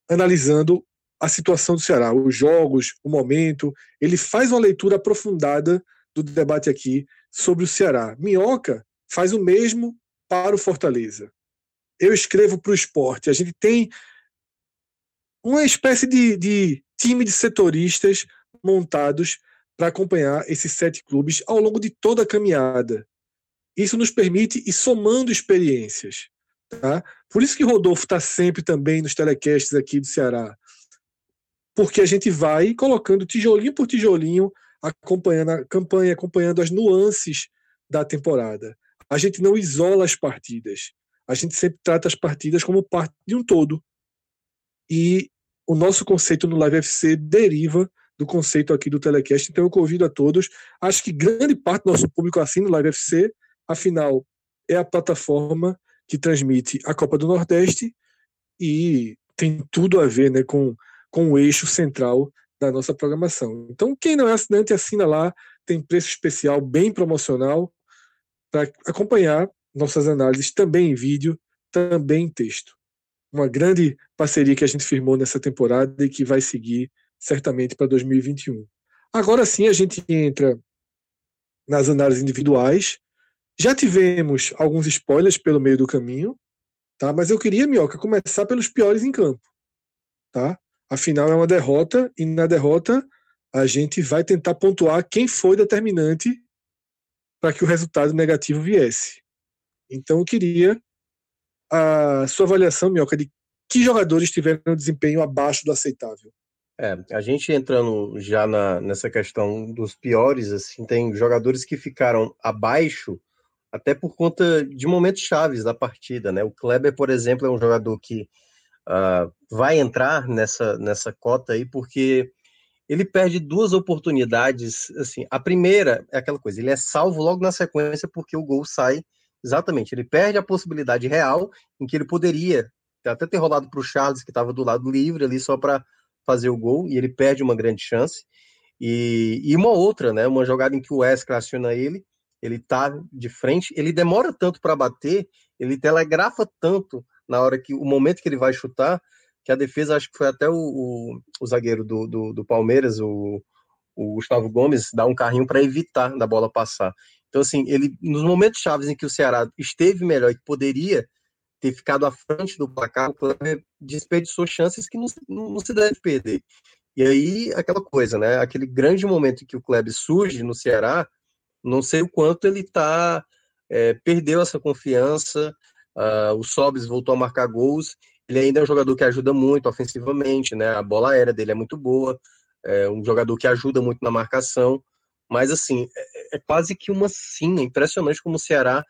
analisando a situação do Ceará, os jogos, o momento. Ele faz uma leitura aprofundada do debate aqui sobre o Ceará. Minhoca faz o mesmo para o Fortaleza. Eu escrevo para o esporte. A gente tem uma espécie de, de time de setoristas montados para acompanhar esses sete clubes ao longo de toda a caminhada. Isso nos permite ir somando experiências. Tá? Por isso que Rodolfo está sempre também nos telecasts aqui do Ceará. Porque a gente vai colocando tijolinho por tijolinho, acompanhando a campanha, acompanhando as nuances da temporada. A gente não isola as partidas. A gente sempre trata as partidas como parte de um todo. E o nosso conceito no Live FC deriva do conceito aqui do Telecast. Então eu convido a todos. Acho que grande parte do nosso público assina o Live FC, afinal, é a plataforma que transmite a Copa do Nordeste e tem tudo a ver né, com, com o eixo central da nossa programação. Então, quem não é assinante, assina lá, tem preço especial, bem promocional, para acompanhar nossas análises também em vídeo, também em texto. Uma grande parceria que a gente firmou nessa temporada e que vai seguir certamente para 2021. Agora sim a gente entra nas análises individuais. Já tivemos alguns spoilers pelo meio do caminho, tá? Mas eu queria, Mioca, começar pelos piores em campo, tá? Afinal é uma derrota e na derrota a gente vai tentar pontuar quem foi determinante para que o resultado negativo viesse. Então eu queria a sua avaliação, Mioca, de que jogadores tiveram um desempenho abaixo do aceitável. É, a gente entrando já na, nessa questão dos piores, assim, tem jogadores que ficaram abaixo até por conta de momentos chaves da partida, né? O Kleber, por exemplo, é um jogador que uh, vai entrar nessa, nessa cota aí porque ele perde duas oportunidades, assim, a primeira é aquela coisa, ele é salvo logo na sequência porque o gol sai, exatamente, ele perde a possibilidade real em que ele poderia até ter rolado para o Charles, que estava do lado livre ali só para fazer o gol e ele perde uma grande chance. E, e uma outra, né? Uma jogada em que o Wesley aciona ele, ele tá de frente, ele demora tanto para bater, ele telegrafa tanto na hora que o momento que ele vai chutar, que a defesa, acho que foi até o, o, o zagueiro do, do, do, Palmeiras, o, o Gustavo Gomes, dá um carrinho para evitar da bola passar. Então, assim, ele nos momentos chaves em que o Ceará esteve melhor e que poderia ter ficado à frente do placar, o Kleber desperdiçou chances que não, não, se deve perder. E aí, aquela coisa, né? Aquele grande momento em que o Kleber surge no Ceará, não sei o quanto ele tá, é, perdeu essa confiança, uh, o Sobis voltou a marcar gols, ele ainda é um jogador que ajuda muito ofensivamente, né? A bola aérea dele é muito boa, é um jogador que ajuda muito na marcação, mas assim, é, quase que uma sim, é impressionante como o Ceará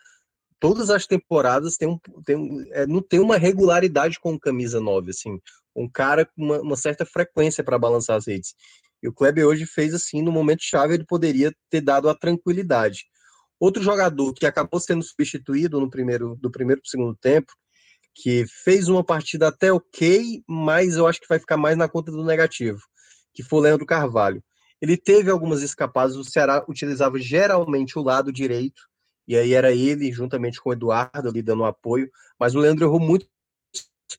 todas as temporadas tem um, tem um, é, não tem uma regularidade com camisa 9, assim, um cara com uma, uma certa frequência para balançar as redes. E o Kleber hoje fez assim, no momento chave, ele poderia ter dado a tranquilidade. Outro jogador que acabou sendo substituído no primeiro do primeiro para o segundo tempo, que fez uma partida até ok, mas eu acho que vai ficar mais na conta do negativo, que foi o Leandro Carvalho. Ele teve algumas escapadas, o Ceará utilizava geralmente o lado direito, e aí era ele, juntamente com o Eduardo, ali dando apoio, mas o Leandro errou muitos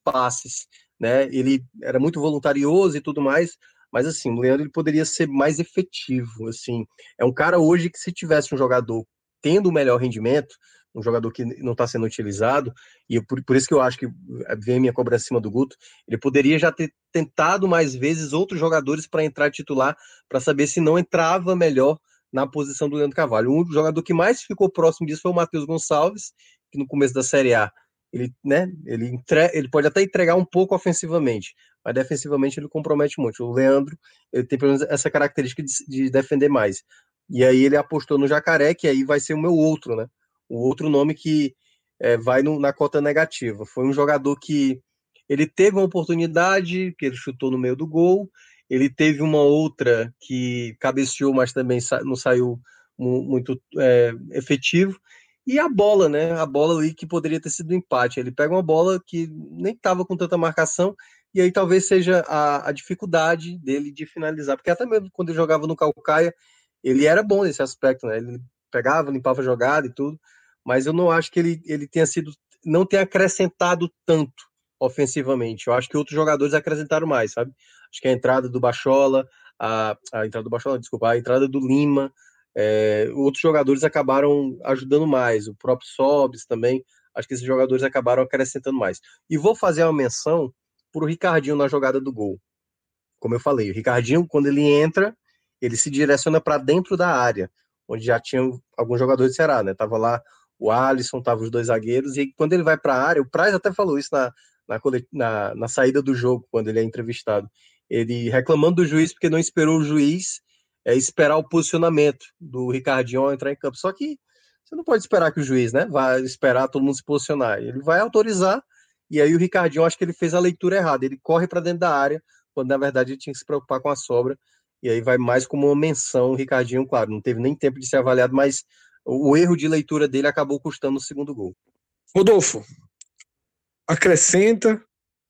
passes, né? Ele era muito voluntarioso e tudo mais, mas assim, o Leandro ele poderia ser mais efetivo, assim. É um cara hoje que se tivesse um jogador tendo o melhor rendimento, um jogador que não está sendo utilizado, e por, por, isso que eu acho que vem a minha cobra acima do Guto, ele poderia já ter tentado mais vezes outros jogadores para entrar titular, para saber se não entrava melhor na posição do Leandro Carvalho. O jogador que mais ficou próximo disso foi o Matheus Gonçalves, que no começo da Série A ele, né, ele, entre... ele pode até entregar um pouco ofensivamente, mas defensivamente ele compromete muito. O Leandro, ele tem pelo menos essa característica de, de defender mais. E aí ele apostou no Jacaré, que aí vai ser o meu outro, né? O outro nome que é, vai no, na cota negativa. Foi um jogador que ele teve uma oportunidade, que ele chutou no meio do gol, ele teve uma outra que cabeceou, mas também sa não saiu muito é, efetivo. E a bola, né? A bola ali que poderia ter sido um empate. Ele pega uma bola que nem estava com tanta marcação, e aí talvez seja a, a, dificuldade dele de finalizar. Porque até mesmo quando ele jogava no Calcaia, ele era bom nesse aspecto, né? Ele pegava, limpava a jogada e tudo, mas eu não acho que ele, ele tenha sido, não tenha acrescentado tanto ofensivamente. Eu acho que outros jogadores acrescentaram mais, sabe? Acho que a entrada do Bachola, a, a entrada do Bachola, desculpa, a entrada do Lima, é, outros jogadores acabaram ajudando mais, o próprio Sobs também, acho que esses jogadores acabaram acrescentando mais. E vou fazer uma menção para o Ricardinho na jogada do gol. Como eu falei, o Ricardinho, quando ele entra, ele se direciona para dentro da área, onde já tinham alguns jogadores de Ceará, né? Tava lá o Alisson, tava os dois zagueiros, e quando ele vai para a área, o Praz até falou isso na, na, na, na saída do jogo, quando ele é entrevistado. Ele reclamando do juiz porque não esperou o juiz é esperar o posicionamento do Ricardinho entrar em campo. Só que você não pode esperar que o juiz, né, vá esperar todo mundo se posicionar. Ele vai autorizar e aí o Ricardinho acho que ele fez a leitura errada. Ele corre para dentro da área quando na verdade ele tinha que se preocupar com a sobra. E aí vai mais como uma menção, o Ricardinho, claro, não teve nem tempo de ser avaliado, mas o erro de leitura dele acabou custando o segundo gol. Rodolfo, acrescenta,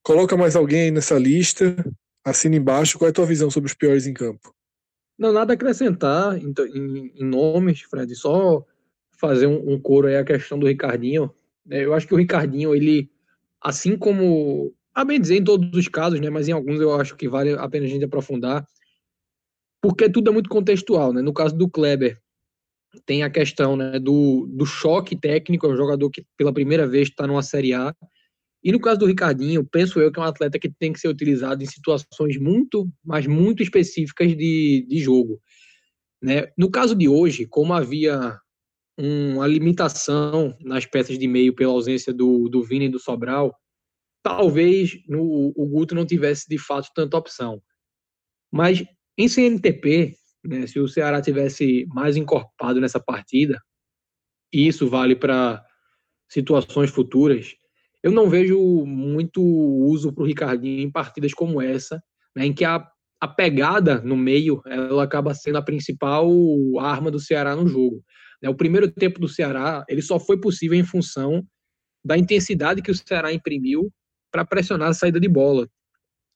coloca mais alguém nessa lista, assina embaixo, qual é a tua visão sobre os piores em campo? Não, nada a acrescentar em, em, em nomes, Fred, só fazer um, um coro aí a questão do Ricardinho. É, eu acho que o Ricardinho, ele, assim como, a bem dizer, em todos os casos, né, mas em alguns eu acho que vale a pena a gente aprofundar, porque tudo é muito contextual, né? No caso do Kleber, tem a questão né, do, do choque técnico, é um jogador que pela primeira vez está numa Série A, e no caso do Ricardinho, penso eu que é um atleta que tem que ser utilizado em situações muito, mas muito específicas de, de jogo. Né? No caso de hoje, como havia uma limitação nas peças de meio pela ausência do, do Vini e do Sobral, talvez no, o Guto não tivesse de fato tanta opção. Mas em CNTP, né, se o Ceará tivesse mais encorpado nessa partida, e isso vale para situações futuras, eu não vejo muito uso para o Ricardinho em partidas como essa, né, em que a, a pegada no meio ela acaba sendo a principal arma do Ceará no jogo. Né, o primeiro tempo do Ceará ele só foi possível em função da intensidade que o Ceará imprimiu para pressionar a saída de bola,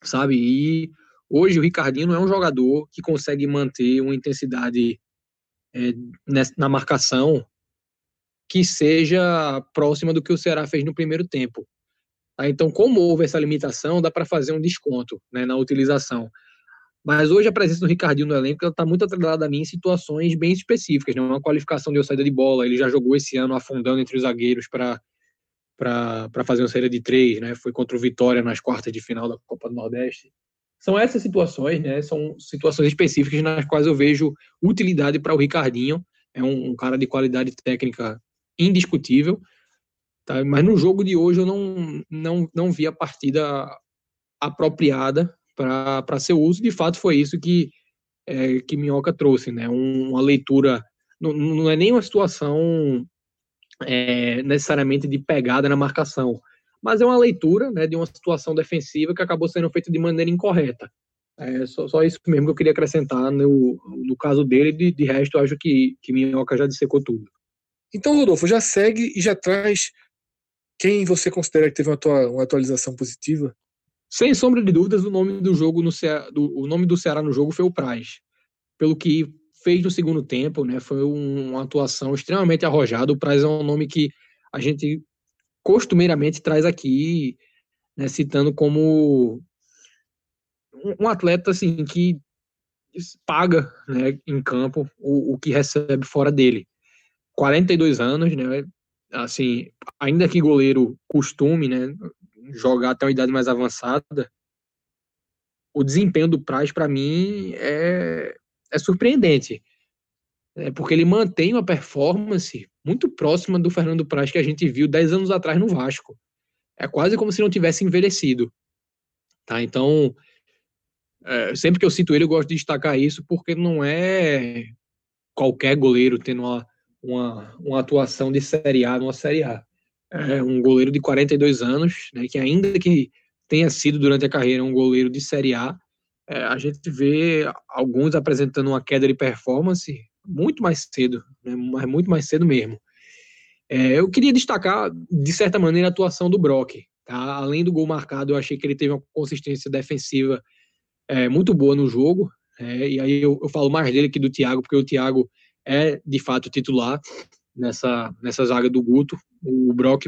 sabe? E hoje o Ricardinho não é um jogador que consegue manter uma intensidade é, na marcação que seja próxima do que o Ceará fez no primeiro tempo. Tá? Então, como houve essa limitação, dá para fazer um desconto né, na utilização. Mas hoje a presença do Ricardinho no elenco está muito atrelada a mim em situações bem específicas, né? uma qualificação de saída de bola. Ele já jogou esse ano afundando entre os zagueiros para fazer uma série de três, né? Foi contra o Vitória nas quartas de final da Copa do Nordeste. São essas situações, né? São situações específicas nas quais eu vejo utilidade para o Ricardinho. É um, um, cara de qualidade técnica indiscutível. Tá? Mas no jogo de hoje eu não, não, não vi a partida apropriada para seu uso. De fato, foi isso que, é, que Minhoca trouxe, né? uma leitura. Não, não é nem uma situação é, necessariamente de pegada na marcação, mas é uma leitura né, de uma situação defensiva que acabou sendo feita de maneira incorreta. É só, só isso mesmo que eu queria acrescentar no, no caso dele, de, de resto, eu acho que, que Minhoca já dissecou tudo. Então, Rodolfo, já segue e já traz quem você considera que teve uma, atualização positiva? Sem sombra de dúvidas, o nome do jogo no Ceará, do, o nome do Ceará no jogo foi o Praz. Pelo que fez no segundo tempo, né? Foi uma atuação extremamente arrojada. O Praz é um nome que a gente costumeiramente traz aqui, né, citando como um atleta assim que paga né, em campo o, o que recebe fora dele. 42 anos, né? assim, ainda que goleiro costume, né, jogar até uma idade mais avançada, o desempenho do Praz, para mim, é, é surpreendente. É porque ele mantém uma performance muito próxima do Fernando Praz que a gente viu 10 anos atrás no Vasco. É quase como se não tivesse envelhecido. Tá? Então, é, sempre que eu cito ele, eu gosto de destacar isso, porque não é qualquer goleiro tendo uma, uma, uma atuação de Série A numa Série A. É um goleiro de 42 anos, né, que ainda que tenha sido durante a carreira um goleiro de Série A, é, a gente vê alguns apresentando uma queda de performance muito mais cedo, né, mas muito mais cedo mesmo. É, eu queria destacar, de certa maneira, a atuação do Brock. Tá? Além do gol marcado, eu achei que ele teve uma consistência defensiva é, muito boa no jogo. É, e aí eu, eu, falo mais dele que do Thiago, porque o Thiago é de fato titular nessa, nessa zaga do Guto. O Brock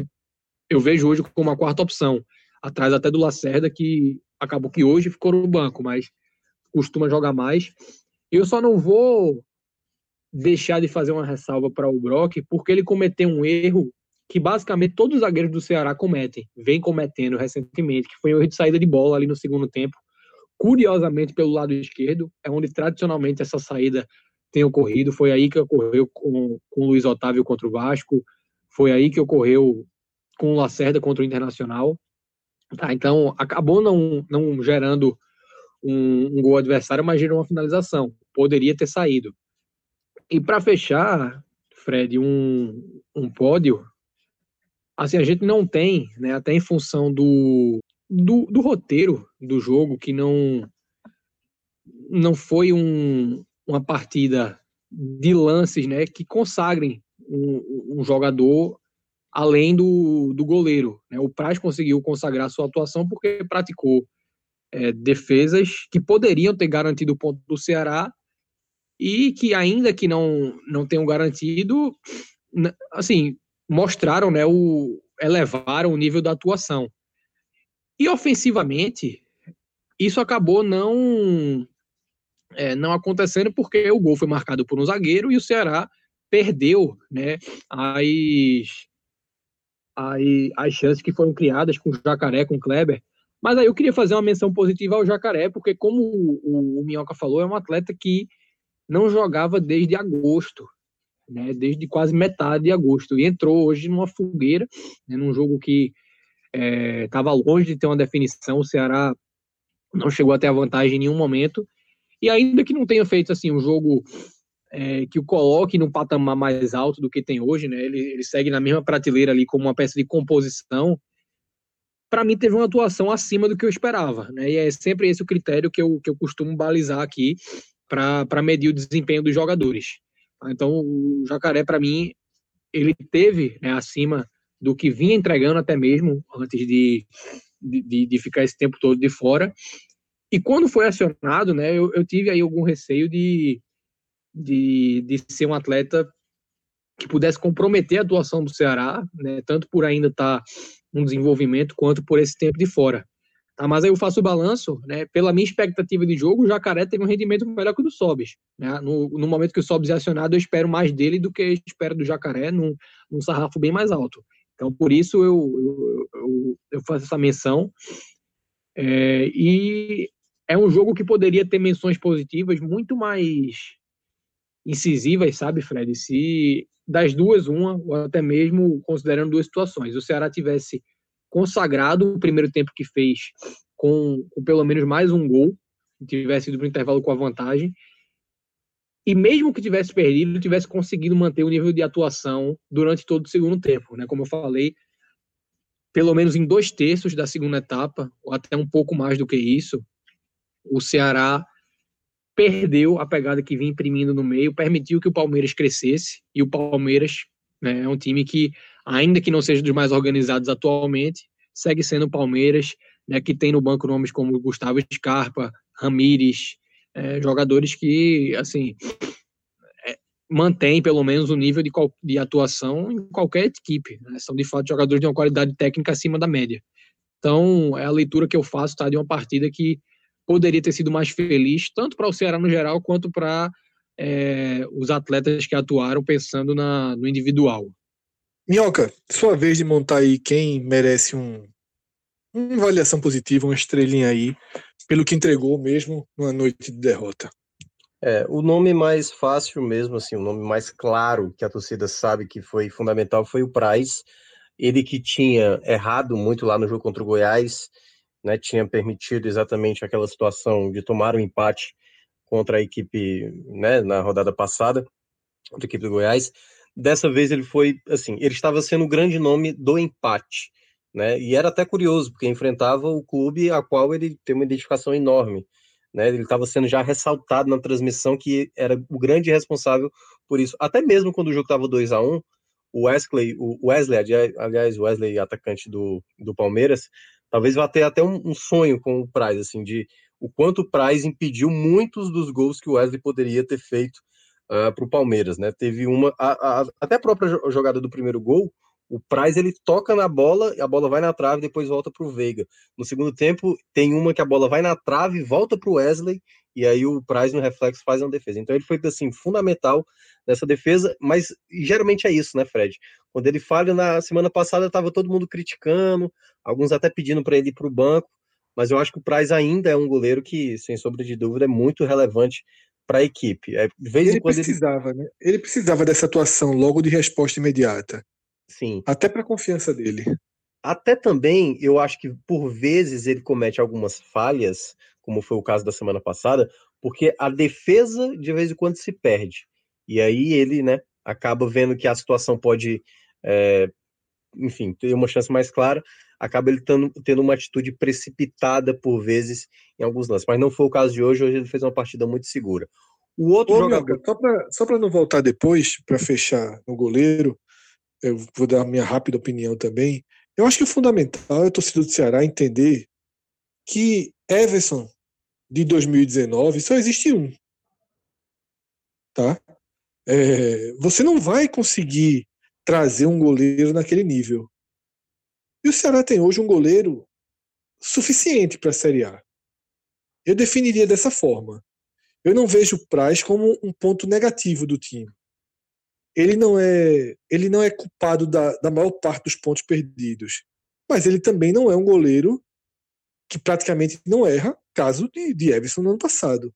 eu vejo hoje como uma quarta opção atrás até do Lacerda, que acabou que hoje ficou no banco, mas costuma jogar mais. Eu só não vou deixar de fazer uma ressalva para o Brock, porque ele cometeu um erro que basicamente todos os zagueiros do Ceará cometem, vem cometendo recentemente, que foi um erro de saída de bola ali no segundo tempo. Curiosamente, pelo lado esquerdo, é onde tradicionalmente essa saída tem ocorrido. Foi aí que ocorreu com, com o Luiz Otávio contra o Vasco, foi aí que ocorreu com o Lacerda contra o Internacional. Tá, então, acabou não, não gerando um, um, gol adversário, mas gerou uma finalização. Poderia ter saído. E para fechar, Fred, um, um pódio, assim, a gente não tem, né, até em função do, do, do roteiro do jogo, que não, não foi um, uma partida de lances né, que consagrem um, um jogador além do, do goleiro. Né? O Praz conseguiu consagrar sua atuação porque praticou é, defesas que poderiam ter garantido o ponto do Ceará e que ainda que não não tenham garantido, assim mostraram, né, o elevaram o nível da atuação. E ofensivamente isso acabou não é, não acontecendo porque o gol foi marcado por um zagueiro e o Ceará perdeu, né, as as, as chances que foram criadas com o Jacaré, com o Kleber. Mas aí eu queria fazer uma menção positiva ao Jacaré, porque como o, o, Minhoca falou, é um atleta que não jogava desde agosto, né, desde quase metade de agosto, e entrou hoje numa fogueira, né, num jogo que estava é, longe de ter uma definição, o Ceará não chegou a ter a vantagem em nenhum momento, e ainda que não tenha feito assim um jogo é, que o coloque num patamar mais alto do que tem hoje, né? Ele, ele segue na mesma prateleira ali como uma peça de composição. Para mim teve uma atuação acima do que eu esperava, né? E é sempre esse o critério que eu, que eu costumo balizar aqui para medir o desempenho dos jogadores. Então o Jacaré para mim ele teve né, acima do que vinha entregando até mesmo antes de, de, de ficar esse tempo todo de fora. E quando foi acionado, né, eu, eu tive aí algum receio de, de, de ser um atleta que pudesse comprometer a atuação do Ceará, né, tanto por ainda estar tá um desenvolvimento quanto por esse tempo de fora. Tá, mas aí eu faço o balanço, né, pela minha expectativa de jogo, o Jacaré teve um rendimento melhor que o do Sobis. Né, no, no momento que o Sobis é acionado, eu espero mais dele do que espero do Jacaré, num, num sarrafo bem mais alto. Então, por isso eu, eu, eu, eu faço essa menção. É, e é um jogo que poderia ter menções positivas muito mais incisivas, sabe, Fred? Se das duas, uma, ou até mesmo considerando duas situações, o Ceará tivesse consagrado o primeiro tempo que fez com, com pelo menos mais um gol, tivesse ido para o intervalo com a vantagem, e mesmo que tivesse perdido, tivesse conseguido manter o nível de atuação durante todo o segundo tempo, né? Como eu falei, pelo menos em dois terços da segunda etapa, ou até um pouco mais do que isso, o Ceará perdeu a pegada que vinha imprimindo no meio, permitiu que o Palmeiras crescesse, e o Palmeiras né, é um time que, ainda que não seja dos mais organizados atualmente, segue sendo o Palmeiras, né, que tem no banco nomes como Gustavo Scarpa, Ramires, é, jogadores que, assim, é, mantém pelo menos o nível de, de atuação em qualquer equipe. Né? São, de fato, jogadores de uma qualidade técnica acima da média. Então, é a leitura que eu faço tá, de uma partida que poderia ter sido mais feliz, tanto para o Ceará no geral, quanto para é, os atletas que atuaram pensando na, no individual. Minhoca, sua vez de montar aí quem merece um, uma avaliação positiva, uma estrelinha aí, pelo que entregou mesmo numa noite de derrota. É, o nome mais fácil mesmo, assim, o nome mais claro que a torcida sabe que foi fundamental foi o Price. Ele que tinha errado muito lá no jogo contra o Goiás, né, tinha permitido exatamente aquela situação de tomar o um empate contra a equipe, né, na rodada passada, contra a equipe do Goiás. Dessa vez ele foi, assim, ele estava sendo o grande nome do empate, né, e era até curioso, porque enfrentava o clube a qual ele tem uma identificação enorme, né? Ele estava sendo já ressaltado na transmissão que era o grande responsável por isso. Até mesmo quando o jogo estava 2 a 1 o Wesley, o Wesley, aliás, o Wesley, atacante do, do Palmeiras, talvez vá ter até um, um sonho com o Price, assim, de o quanto o Price impediu muitos dos gols que o Wesley poderia ter feito uh, ah, para o Palmeiras, né? Teve uma, a, a, até a própria jogada do primeiro gol, o Price ele toca na bola, a bola vai na trave, depois volta para o Veiga. No segundo tempo, tem uma que a bola vai na trave, volta para o Wesley, e aí o Price no reflexo faz uma defesa. Então ele foi assim fundamental nessa defesa, mas geralmente é isso, né, Fred? Quando ele falha na semana passada, estava todo mundo criticando, alguns até pedindo para ele ir para o banco, mas eu acho que o Price ainda é um goleiro que, sem sombra de dúvida, é muito relevante para a equipe. É, de vez ele em quando precisava, ele... né? Ele precisava dessa atuação logo de resposta imediata. Sim. Até para a confiança dele. Até também, eu acho que por vezes ele comete algumas falhas, como foi o caso da semana passada, porque a defesa de vez em quando se perde. E aí ele, né, acaba vendo que a situação pode, é, enfim, ter uma chance mais clara, acaba ele tendo, tendo uma atitude precipitada por vezes em alguns lances. Mas não foi o caso de hoje, hoje ele fez uma partida muito segura. O outro Ô, jogador. só para não voltar depois, para fechar no goleiro, eu vou dar a minha rápida opinião também. Eu acho que o fundamental é o torcedor do Ceará entender que Everson de 2019 só existe um. Tá? É, você não vai conseguir trazer um goleiro naquele nível. E o Ceará tem hoje um goleiro suficiente para a Série A. Eu definiria dessa forma. Eu não vejo o Praz como um ponto negativo do time ele não é ele não é culpado da, da maior parte dos pontos perdidos, mas ele também não é um goleiro que praticamente não erra, caso de, de Everson no ano passado.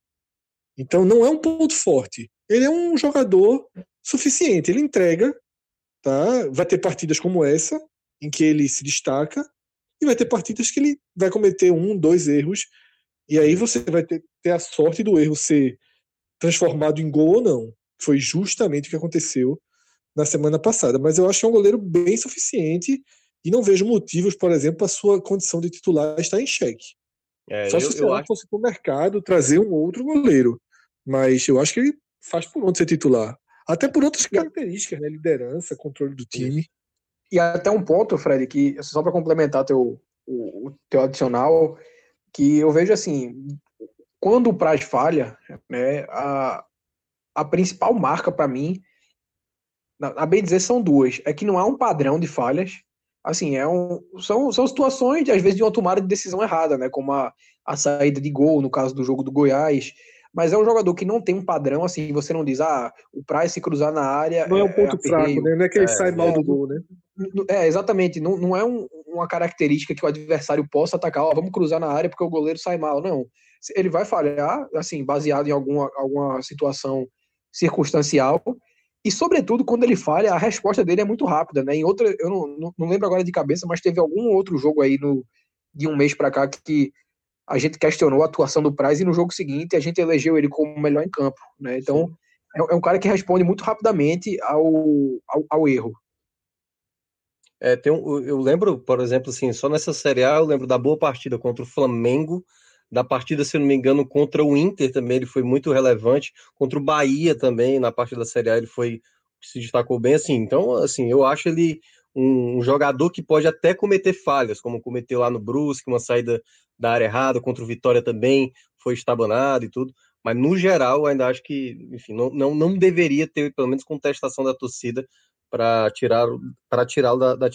Então não é um ponto forte. Ele é um jogador suficiente, ele entrega, tá? Vai ter partidas como essa em que ele se destaca e vai ter partidas que ele vai cometer um, dois erros e aí você vai ter, ter a sorte do erro ser transformado em gol ou não. Foi justamente o que aconteceu na semana passada. Mas eu acho que é um goleiro bem suficiente e não vejo motivos, por exemplo, a sua condição de titular estar em xeque. É, Só eu, se o acho... fosse para o mercado trazer um outro goleiro. Mas eu acho que ele faz por onde ser titular. Até por outras características, né? Liderança, controle do time. E até um ponto, Fred, que só para complementar teu, o, o, teu adicional, que eu vejo assim, quando o Praz falha, né, a, a principal marca para mim, a bem dizer, são duas. É que não há um padrão de falhas. Assim, é um, são, são situações, de, às vezes, de uma tomada de decisão errada, né? Como a, a saída de gol, no caso do jogo do Goiás. Mas é um jogador que não tem um padrão, assim, você não diz, ah, o Price se cruzar na área. Não é, um é ponto é fraco, né? Não é que ele é, sai mal é, do gol, né? É, exatamente. Não, não é um, uma característica que o adversário possa atacar, ó, vamos cruzar na área porque o goleiro sai mal. Não. Ele vai falhar, assim, baseado em alguma, alguma situação circunstancial. E, sobretudo, quando ele falha, a resposta dele é muito rápida, né? Em outra, eu não, não lembro agora de cabeça, mas teve algum outro jogo aí no, de um mês para cá que a gente questionou a atuação do Price e no jogo seguinte a gente elegeu ele como melhor em campo, né? Então, é, é, um cara que responde muito rapidamente ao, ao, ao erro. É, tem um, eu lembro, por exemplo, assim, só nessa Série A eu lembro da boa partida contra o Flamengo, da partida, se não me engano, contra o Inter também, ele foi muito relevante, contra o Bahia também, na parte da Série A, ele foi se destacou bem, assim, então, assim, eu acho ele um, um jogador que pode até cometer falhas, como cometeu lá no Brusque, uma saída da área errada, contra o Vitória também, foi estabanado e tudo, mas no geral, ainda acho que, enfim, não, não, não deveria ter, pelo menos, contestação da torcida para tirá-lo da, da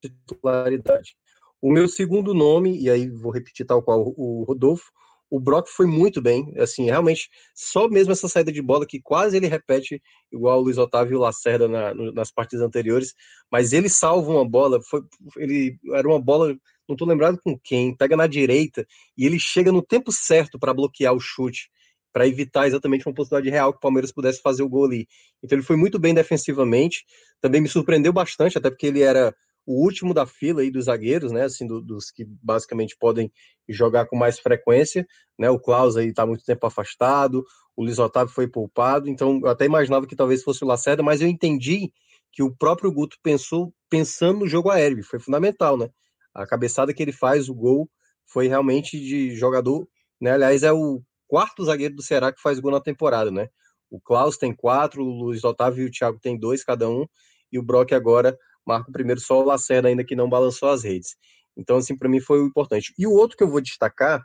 titularidade. O meu segundo nome, e aí vou repetir tal qual o Rodolfo, O Brock foi muito bem, assim, realmente, só mesmo essa saída de bola que quase ele repete igual o Luiz Otávio Lacerda na, nas partidas anteriores, mas ele salva uma bola, foi, ele era uma bola, não tô lembrado com quem, pega na direita e ele chega no tempo certo para bloquear o chute, para evitar exatamente uma possibilidade real que o Palmeiras pudesse fazer o gol ali. Então ele foi muito bem defensivamente, também me surpreendeu bastante, até porque ele era o último da fila aí dos zagueiros, né, assim, do, dos que basicamente podem jogar com mais frequência, né, o Klaus aí tá muito tempo afastado, o Luiz Otávio foi poupado, então eu até imaginava que talvez fosse o Lacerda, mas eu entendi que o próprio Guto pensou pensando no jogo aéreo, foi fundamental, né, a cabeçada que ele faz, o gol, foi realmente de jogador, né, aliás, é o quarto zagueiro do Ceará que faz gol na temporada, né, o Klaus tem quatro, o Luiz Otávio e o Thiago tem dois cada um, e o Brock agora marca o primeiro só o Lacerda ainda que não balançou as redes. Então, assim, para mim foi o importante. E o outro que eu vou destacar,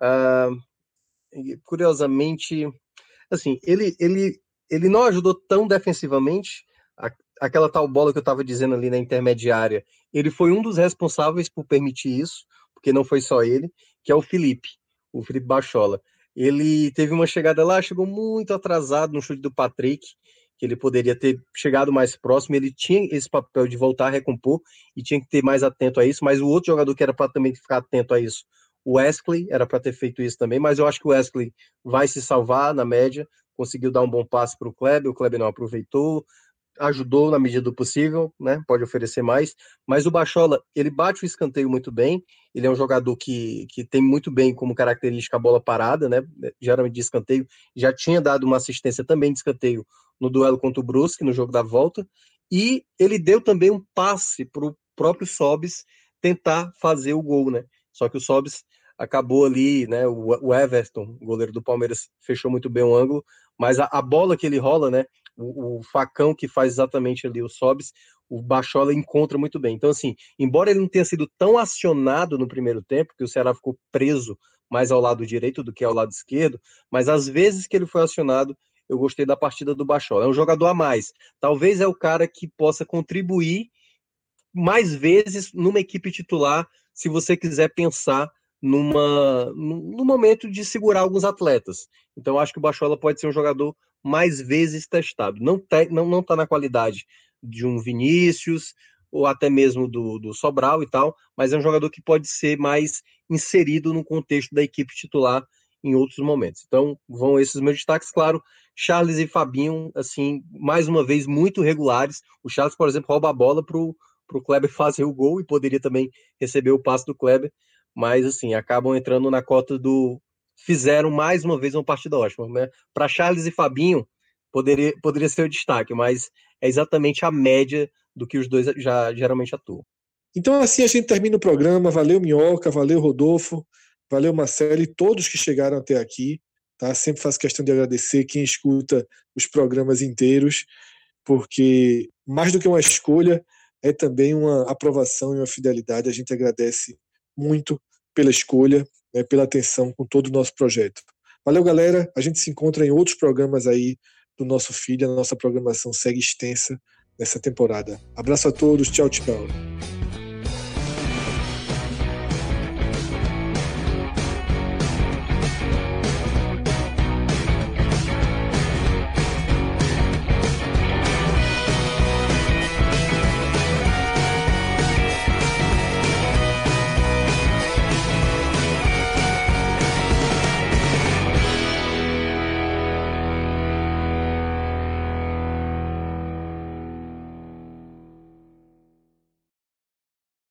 uh, curiosamente, assim, ele, ele, ele não ajudou tão defensivamente, aquela tal bola que eu estava dizendo ali na intermediária, ele foi um dos responsáveis por permitir isso, porque não foi só ele, que é o Felipe, o Felipe Bachola. Ele teve uma chegada lá, chegou muito atrasado no chute do Patrick, que ele poderia ter chegado mais próximo, ele tinha esse papel de voltar a recompor e tinha que ter mais atento a isso, mas o outro jogador que era para também ficar atento a isso, o Wesley, era para ter feito isso também, mas eu acho que o Wesley vai se salvar na média, conseguiu dar um bom passe para o Kleber, o Kleber não aproveitou, ajudou na medida do possível, né? Pode oferecer mais, mas o Bachola, ele bate o escanteio muito bem. Ele é um jogador que, que tem muito bem como característica a bola parada, né? Geralmente de escanteio, já tinha dado uma assistência também de escanteio no duelo contra o Brusque, no jogo da volta, e ele deu também um passe para o próprio Sobis tentar fazer o gol, né? Só que o Sobis acabou ali, né? O, Everton, goleiro do Palmeiras, fechou muito bem o ângulo, mas a, a bola que ele rola, né? O, o, facão que faz exatamente ali o Sobis, o Bachola encontra muito bem. Então, assim, embora ele não tenha sido tão acionado no primeiro tempo, que o Ceará ficou preso mais ao lado direito do que ao lado esquerdo, mas às vezes que ele foi acionado, eu gostei da partida do Bachola. É um jogador a mais. Talvez é o cara que possa contribuir mais vezes numa equipe titular, se você quiser pensar numa no momento de segurar alguns atletas. Então acho que o Bachola pode ser um jogador mais vezes testado. Não tá, não, não tá na qualidade de um Vinícius ou até mesmo do, do Sobral e tal, mas é um jogador que pode ser mais inserido no contexto da equipe titular em outros momentos. Então, vão esses meus destaques, claro. Charles e Fabinho, assim, mais uma vez, muito regulares. O Charles, por exemplo, rouba a bola para o Kleber fazer o gol e poderia também receber o passe do Kleber, mas, assim, acabam entrando na cota do. Fizeram mais uma vez uma partida ótima. Né? Para Charles e Fabinho, poderia, poderia ser o destaque, mas é exatamente a média do que os dois já geralmente atuam. Então, assim a gente termina o programa. Valeu, Minhoca, valeu, Rodolfo. Valeu, Marcelo, e todos que chegaram até aqui. Tá? Sempre faço questão de agradecer quem escuta os programas inteiros, porque mais do que uma escolha, é também uma aprovação e uma fidelidade. A gente agradece muito pela escolha, né, pela atenção com todo o nosso projeto. Valeu, galera. A gente se encontra em outros programas aí do nosso filho. A nossa programação segue extensa nessa temporada. Abraço a todos. Tchau, tchau.